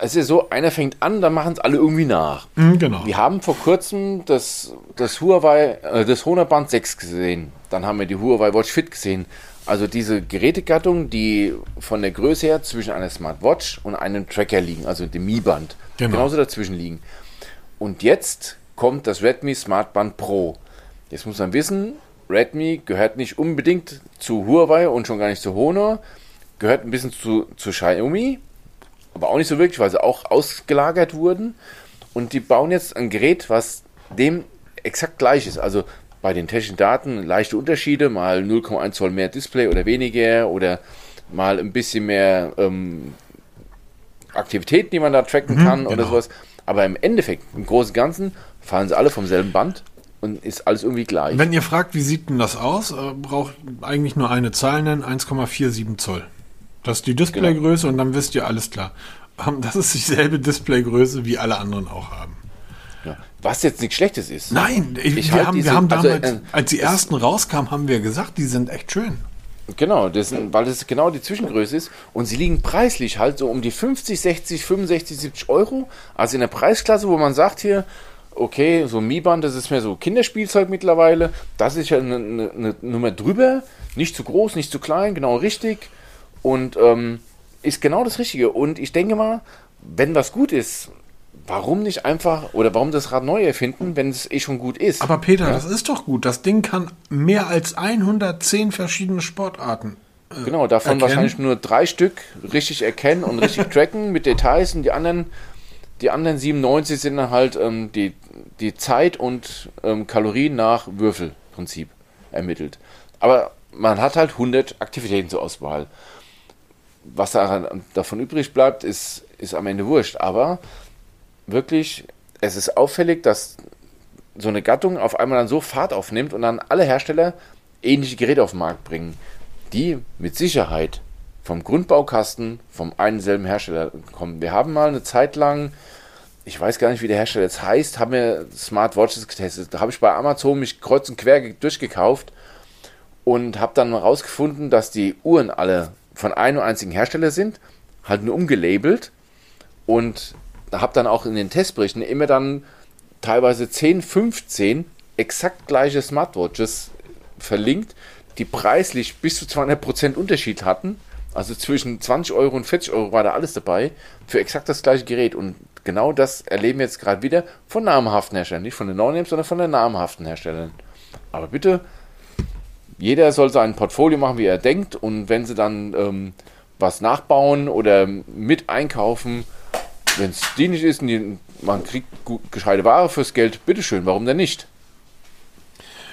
Es ist so, einer fängt an, dann machen es alle irgendwie nach. Mhm, genau. Wir haben vor kurzem das, das Huawei, äh, das Honor Band 6 gesehen. Dann haben wir die Huawei Watch Fit gesehen. Also diese Gerätegattung, die von der Größe her zwischen einer Smartwatch und einem Tracker liegen, also dem Mi-Band, genau. genauso dazwischen liegen. Und jetzt kommt das Redmi Smartband Pro. Jetzt muss man wissen, Redmi gehört nicht unbedingt zu Huawei und schon gar nicht zu Honor, gehört ein bisschen zu, zu Xiaomi, aber auch nicht so wirklich, weil sie auch ausgelagert wurden. Und die bauen jetzt ein Gerät, was dem exakt gleich ist. Also bei den technischen Daten leichte Unterschiede, mal 0,1 Zoll mehr Display oder weniger oder mal ein bisschen mehr ähm, Aktivitäten, die man da tracken mhm, kann oder genau. sowas. Aber im Endeffekt, im Großen und Ganzen, fallen sie alle vom selben Band und ist alles irgendwie gleich. Wenn ihr fragt, wie sieht denn das aus, äh, braucht eigentlich nur eine Zahl nennen, 1,47 Zoll. Das ist die Displaygröße genau. und dann wisst ihr alles klar. Das ist dieselbe Displaygröße, wie alle anderen auch haben. Was jetzt nichts Schlechtes ist. Nein, ich, ich wir, halt haben, diese, wir haben damals, also, äh, als die ersten rauskamen, haben wir gesagt, die sind echt schön. Genau, das, weil das genau die Zwischengröße ist. Und sie liegen preislich halt so um die 50, 60, 65, 70 Euro. Also in der Preisklasse, wo man sagt hier, okay, so ein Mi-Band, das ist mehr so Kinderspielzeug mittlerweile. Das ist ja eine, eine, eine, Nummer drüber. Nicht zu groß, nicht zu klein, genau richtig. Und ähm, ist genau das Richtige. Und ich denke mal, wenn was gut ist, warum nicht einfach oder warum das Rad neu erfinden, wenn es eh schon gut ist? Aber Peter, ja? das ist doch gut. Das Ding kann mehr als 110 verschiedene Sportarten. Äh, genau, davon erkennen. wahrscheinlich nur drei Stück richtig erkennen und richtig tracken mit Details und die anderen, die anderen 97 sind dann halt ähm, die, die Zeit und ähm, Kalorien nach Würfelprinzip ermittelt. Aber man hat halt 100 Aktivitäten zur Auswahl. Was davon übrig bleibt, ist, ist am Ende wurscht. Aber wirklich, es ist auffällig, dass so eine Gattung auf einmal dann so Fahrt aufnimmt und dann alle Hersteller ähnliche Geräte auf den Markt bringen, die mit Sicherheit vom Grundbaukasten vom einen selben Hersteller kommen. Wir haben mal eine Zeit lang, ich weiß gar nicht, wie der Hersteller jetzt heißt, haben wir Smartwatches getestet. Da habe ich bei Amazon mich kreuz und quer durchgekauft und habe dann herausgefunden, dass die Uhren alle von einem einzigen Hersteller sind, halt nur umgelabelt und habe dann auch in den Testberichten immer dann teilweise 10, 15 exakt gleiche Smartwatches verlinkt, die preislich bis zu 200% Unterschied hatten. Also zwischen 20 Euro und 40 Euro war da alles dabei für exakt das gleiche Gerät. Und genau das erleben wir jetzt gerade wieder von namhaften Herstellern. Nicht von den No-Names, sondern von den namhaften Herstellern. Aber bitte, jeder soll sein Portfolio machen, wie er denkt. Und wenn sie dann ähm, was nachbauen oder mit einkaufen, wenn es dienlich ist und die, man kriegt gut, gescheite Ware fürs Geld, bitteschön, warum denn nicht?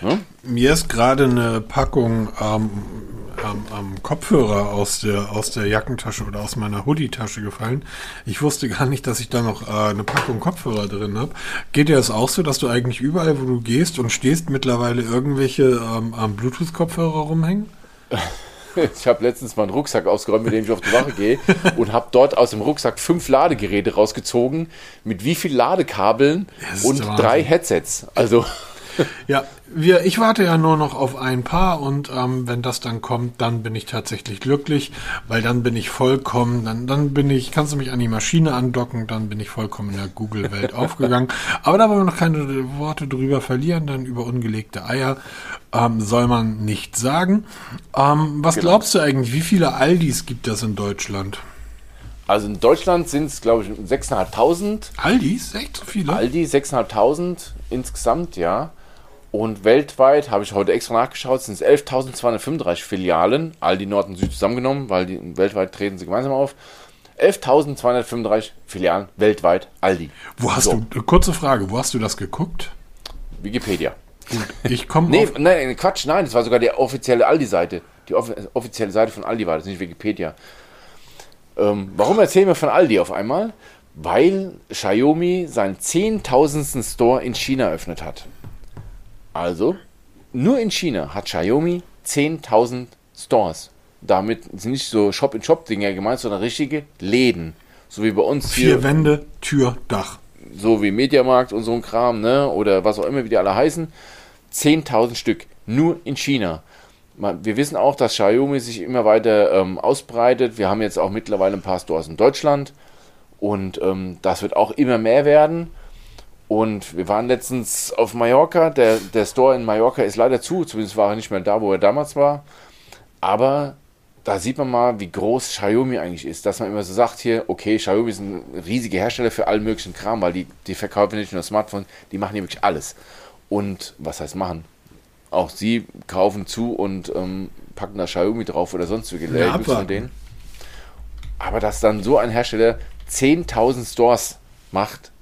Hm? Mir ist gerade eine Packung ähm, ähm, ähm, Kopfhörer aus der, aus der Jackentasche oder aus meiner Hoodie-Tasche gefallen. Ich wusste gar nicht, dass ich da noch äh, eine Packung Kopfhörer drin habe. Geht dir das auch so, dass du eigentlich überall, wo du gehst und stehst, mittlerweile irgendwelche ähm Bluetooth-Kopfhörer rumhängen? Ich habe letztens mal einen Rucksack ausgeräumt, mit dem ich auf die Wache gehe und habe dort aus dem Rucksack fünf Ladegeräte rausgezogen mit wie viel Ladekabeln und drei Headsets. Also ja, wir, ich warte ja nur noch auf ein paar und ähm, wenn das dann kommt, dann bin ich tatsächlich glücklich, weil dann bin ich vollkommen, dann, dann bin ich, kannst du mich an die Maschine andocken, dann bin ich vollkommen in der Google-Welt aufgegangen. Aber da wollen wir noch keine Worte drüber verlieren, dann über ungelegte Eier ähm, soll man nicht sagen. Ähm, was genau. glaubst du eigentlich, wie viele Aldis gibt es in Deutschland? Also in Deutschland sind es, glaube ich, 6.500. Aldis? Echt so viele? Aldi, 6.500 insgesamt, ja. Und weltweit, habe ich heute extra nachgeschaut, sind es 11.235 Filialen, Aldi Nord und Süd zusammengenommen, weil die weltweit treten sie gemeinsam auf. 11.235 Filialen weltweit, Aldi. Wo hast so. du, kurze Frage, wo hast du das geguckt? Wikipedia. Gut, ich komme nee, nein, Quatsch, nein, das war sogar die offizielle Aldi-Seite. Die off offizielle Seite von Aldi war das, nicht Wikipedia. Ähm, warum erzählen wir von Aldi auf einmal? Weil Xiaomi seinen 10.000. Store in China eröffnet hat. Also, nur in China hat Xiaomi 10.000 Stores. Damit sind nicht so Shop-in-Shop-Dinger gemeint, sondern richtige Läden. So wie bei uns Vier hier. Vier Wände, Tür, Dach. So wie Mediamarkt und so ein Kram, ne? Oder was auch immer, wie die alle heißen. 10.000 Stück. Nur in China. Wir wissen auch, dass Xiaomi sich immer weiter ähm, ausbreitet. Wir haben jetzt auch mittlerweile ein paar Stores in Deutschland. Und ähm, das wird auch immer mehr werden. Und wir waren letztens auf Mallorca. Der, der Store in Mallorca ist leider zu. Zumindest war er nicht mehr da, wo er damals war. Aber da sieht man mal, wie groß Xiaomi eigentlich ist. Dass man immer so sagt hier, okay, Xiaomi ist ein riesiger Hersteller für allen möglichen Kram, weil die, die verkaufen nicht nur Smartphones, die machen hier wirklich alles. Und was heißt machen? Auch sie kaufen zu und ähm, packen da Xiaomi drauf oder sonstige ja, von denen. Aber dass dann so ein Hersteller 10.000 Stores macht,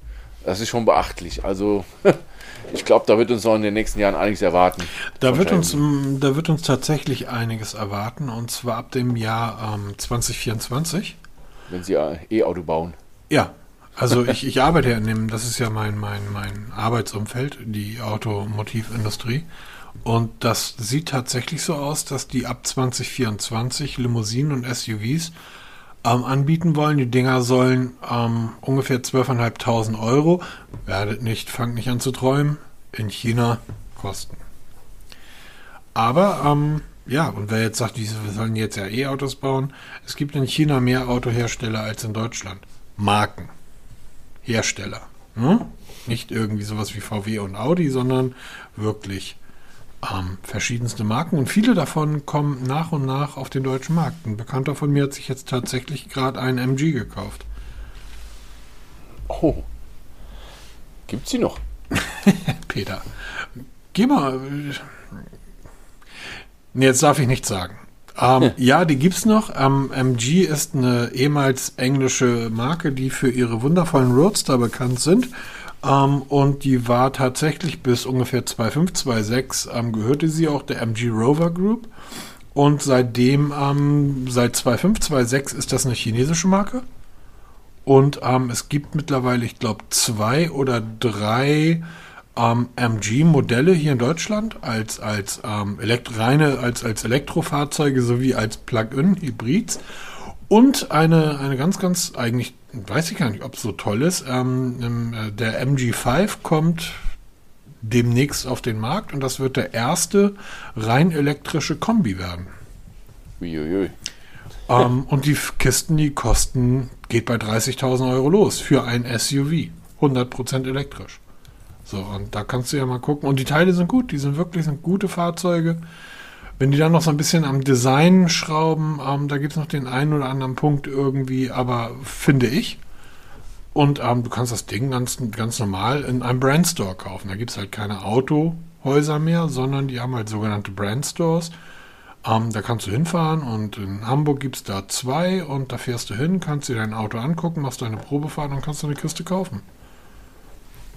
das ist schon beachtlich. Also ich glaube, da wird uns noch in den nächsten Jahren einiges erwarten. Da wird uns, mm, da wird uns tatsächlich einiges erwarten und zwar ab dem Jahr ähm, 2024. Wenn Sie E-Auto bauen. Ja, also ich, ich arbeite ja in dem, das ist ja mein, mein, mein Arbeitsumfeld, die Automotivindustrie. Und das sieht tatsächlich so aus, dass die ab 2024 Limousinen und SUVs ähm, anbieten wollen. Die Dinger sollen ähm, ungefähr 12.500 Euro, werdet nicht, fangt nicht an zu träumen, in China kosten. Aber, ähm, ja, und wer jetzt sagt, wir sollen jetzt ja E-Autos bauen, es gibt in China mehr Autohersteller als in Deutschland. Marken. Hersteller. Hm? Nicht irgendwie sowas wie VW und Audi, sondern wirklich ähm, verschiedenste Marken und viele davon kommen nach und nach auf den deutschen Markt. Ein Bekannter von mir hat sich jetzt tatsächlich gerade einen MG gekauft. Oh. Gibt sie noch? Peter, geh mal. Nee, jetzt darf ich nichts sagen. Ähm, ja. ja. die gibt's noch. Ähm, MG ist eine ehemals englische Marke, die für ihre wundervollen Roadster bekannt sind. Ähm, und die war tatsächlich bis ungefähr 2005, 2006 ähm, gehörte sie auch der MG Rover Group. Und seitdem, ähm, seit 2005, 2006 ist das eine chinesische Marke. Und ähm, es gibt mittlerweile, ich glaube, zwei oder drei ähm, MG-Modelle hier in Deutschland als, als ähm, reine als, als Elektrofahrzeuge sowie als Plug-in-Hybrids. Und eine, eine ganz, ganz, eigentlich weiß ich gar nicht, ob es so toll ist. Ähm, äh, der MG5 kommt demnächst auf den Markt und das wird der erste rein elektrische Kombi werden. Uiuiui. Ähm, und die Kisten, die kosten, geht bei 30.000 Euro los für ein SUV. 100% elektrisch. So, und da kannst du ja mal gucken. Und die Teile sind gut, die sind wirklich sind gute Fahrzeuge. Wenn die dann noch so ein bisschen am Design schrauben, ähm, da gibt es noch den einen oder anderen Punkt irgendwie, aber finde ich. Und ähm, du kannst das Ding ganz, ganz normal in einem Brandstore kaufen. Da gibt es halt keine Autohäuser mehr, sondern die haben halt sogenannte Brandstores. Ähm, da kannst du hinfahren und in Hamburg gibt es da zwei und da fährst du hin, kannst dir dein Auto angucken, machst deine Probefahrt und kannst du eine Kiste kaufen.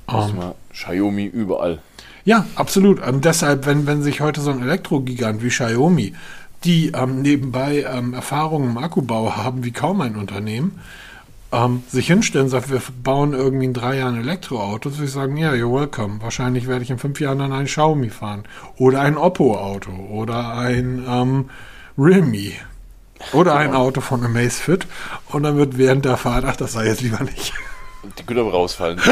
Ähm, Xiaomi überall. Ja, absolut. Und deshalb, wenn, wenn sich heute so ein Elektrogigant wie Xiaomi, die ähm, nebenbei ähm, Erfahrungen im Akkubau haben wie kaum ein Unternehmen, ähm, sich hinstellen und sagen, wir bauen irgendwie in drei Jahren Elektroautos, würde ich sagen, ja, yeah, you're welcome. Wahrscheinlich werde ich in fünf Jahren dann ein Xiaomi fahren. Oder ein Oppo-Auto. Oder ein ähm, Realme. Oder ein genau. Auto von Amazfit. Und dann wird während der Fahrt, ach, das sei jetzt lieber nicht. Die Güter rausfallen.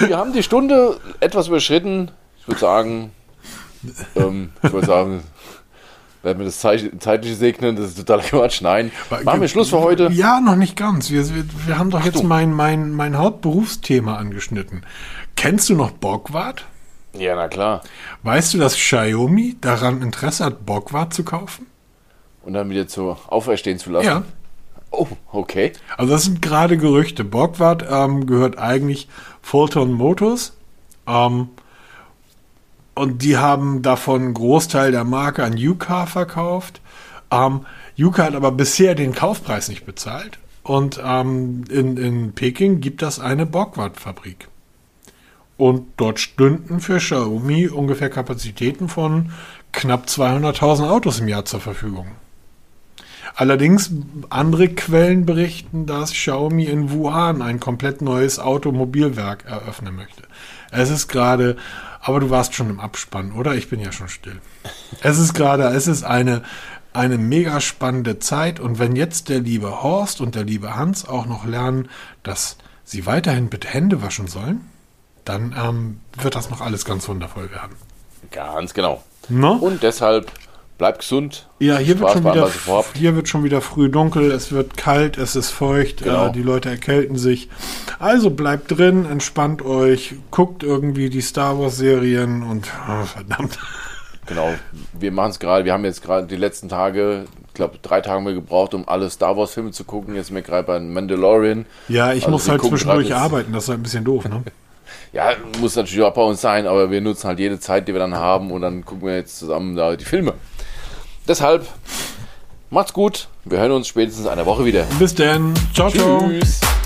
wir haben die Stunde etwas überschritten. Ich würde sagen, ähm, ich würde sagen, werden wir das zeitliche segnen, das ist totaler Quatsch. Nein. Machen wir Schluss für heute? Ja, noch nicht ganz. Wir, wir, wir haben doch jetzt mein, mein, mein Hauptberufsthema angeschnitten. Kennst du noch Bockwart? Ja, na klar. Weißt du, dass Xiaomi daran Interesse hat, Bockwart zu kaufen? Und dann wieder zu auferstehen zu lassen? Ja. Oh, okay. Also das sind gerade Gerüchte. Bockwart ähm, gehört eigentlich Fulton Motors. Ähm, und die haben davon einen Großteil der Marke an Yuka verkauft. Ähm, Yuka hat aber bisher den Kaufpreis nicht bezahlt. Und ähm, in, in Peking gibt es eine Bockwart-Fabrik. Und dort stünden für Xiaomi ungefähr Kapazitäten von knapp 200.000 Autos im Jahr zur Verfügung. Allerdings andere Quellen berichten, dass Xiaomi in Wuhan ein komplett neues Automobilwerk eröffnen möchte. Es ist gerade aber du warst schon im Abspann, oder? Ich bin ja schon still. Es ist gerade, es ist eine, eine mega spannende Zeit. Und wenn jetzt der liebe Horst und der liebe Hans auch noch lernen, dass sie weiterhin bitte Hände waschen sollen, dann ähm, wird das noch alles ganz wundervoll werden. Ganz genau. No? Und deshalb Bleibt gesund. Ja, hier wird, schon wieder, hier wird schon wieder früh dunkel, es wird kalt, es ist feucht, genau. äh, die Leute erkälten sich. Also bleibt drin, entspannt euch, guckt irgendwie die Star Wars Serien und oh, verdammt. Genau, wir machen es gerade, wir haben jetzt gerade die letzten Tage, ich glaube drei Tage mehr gebraucht, um alle Star Wars Filme zu gucken. Jetzt sind wir gerade bei Mandalorian. Ja, ich also muss halt zwischendurch arbeiten, das ist halt ein bisschen doof, ne? ja, muss natürlich auch bei uns sein, aber wir nutzen halt jede Zeit, die wir dann haben und dann gucken wir jetzt zusammen da die Filme. Deshalb macht's gut. Wir hören uns spätestens eine Woche wieder. Bis dann. Ciao, Tschüss. ciao.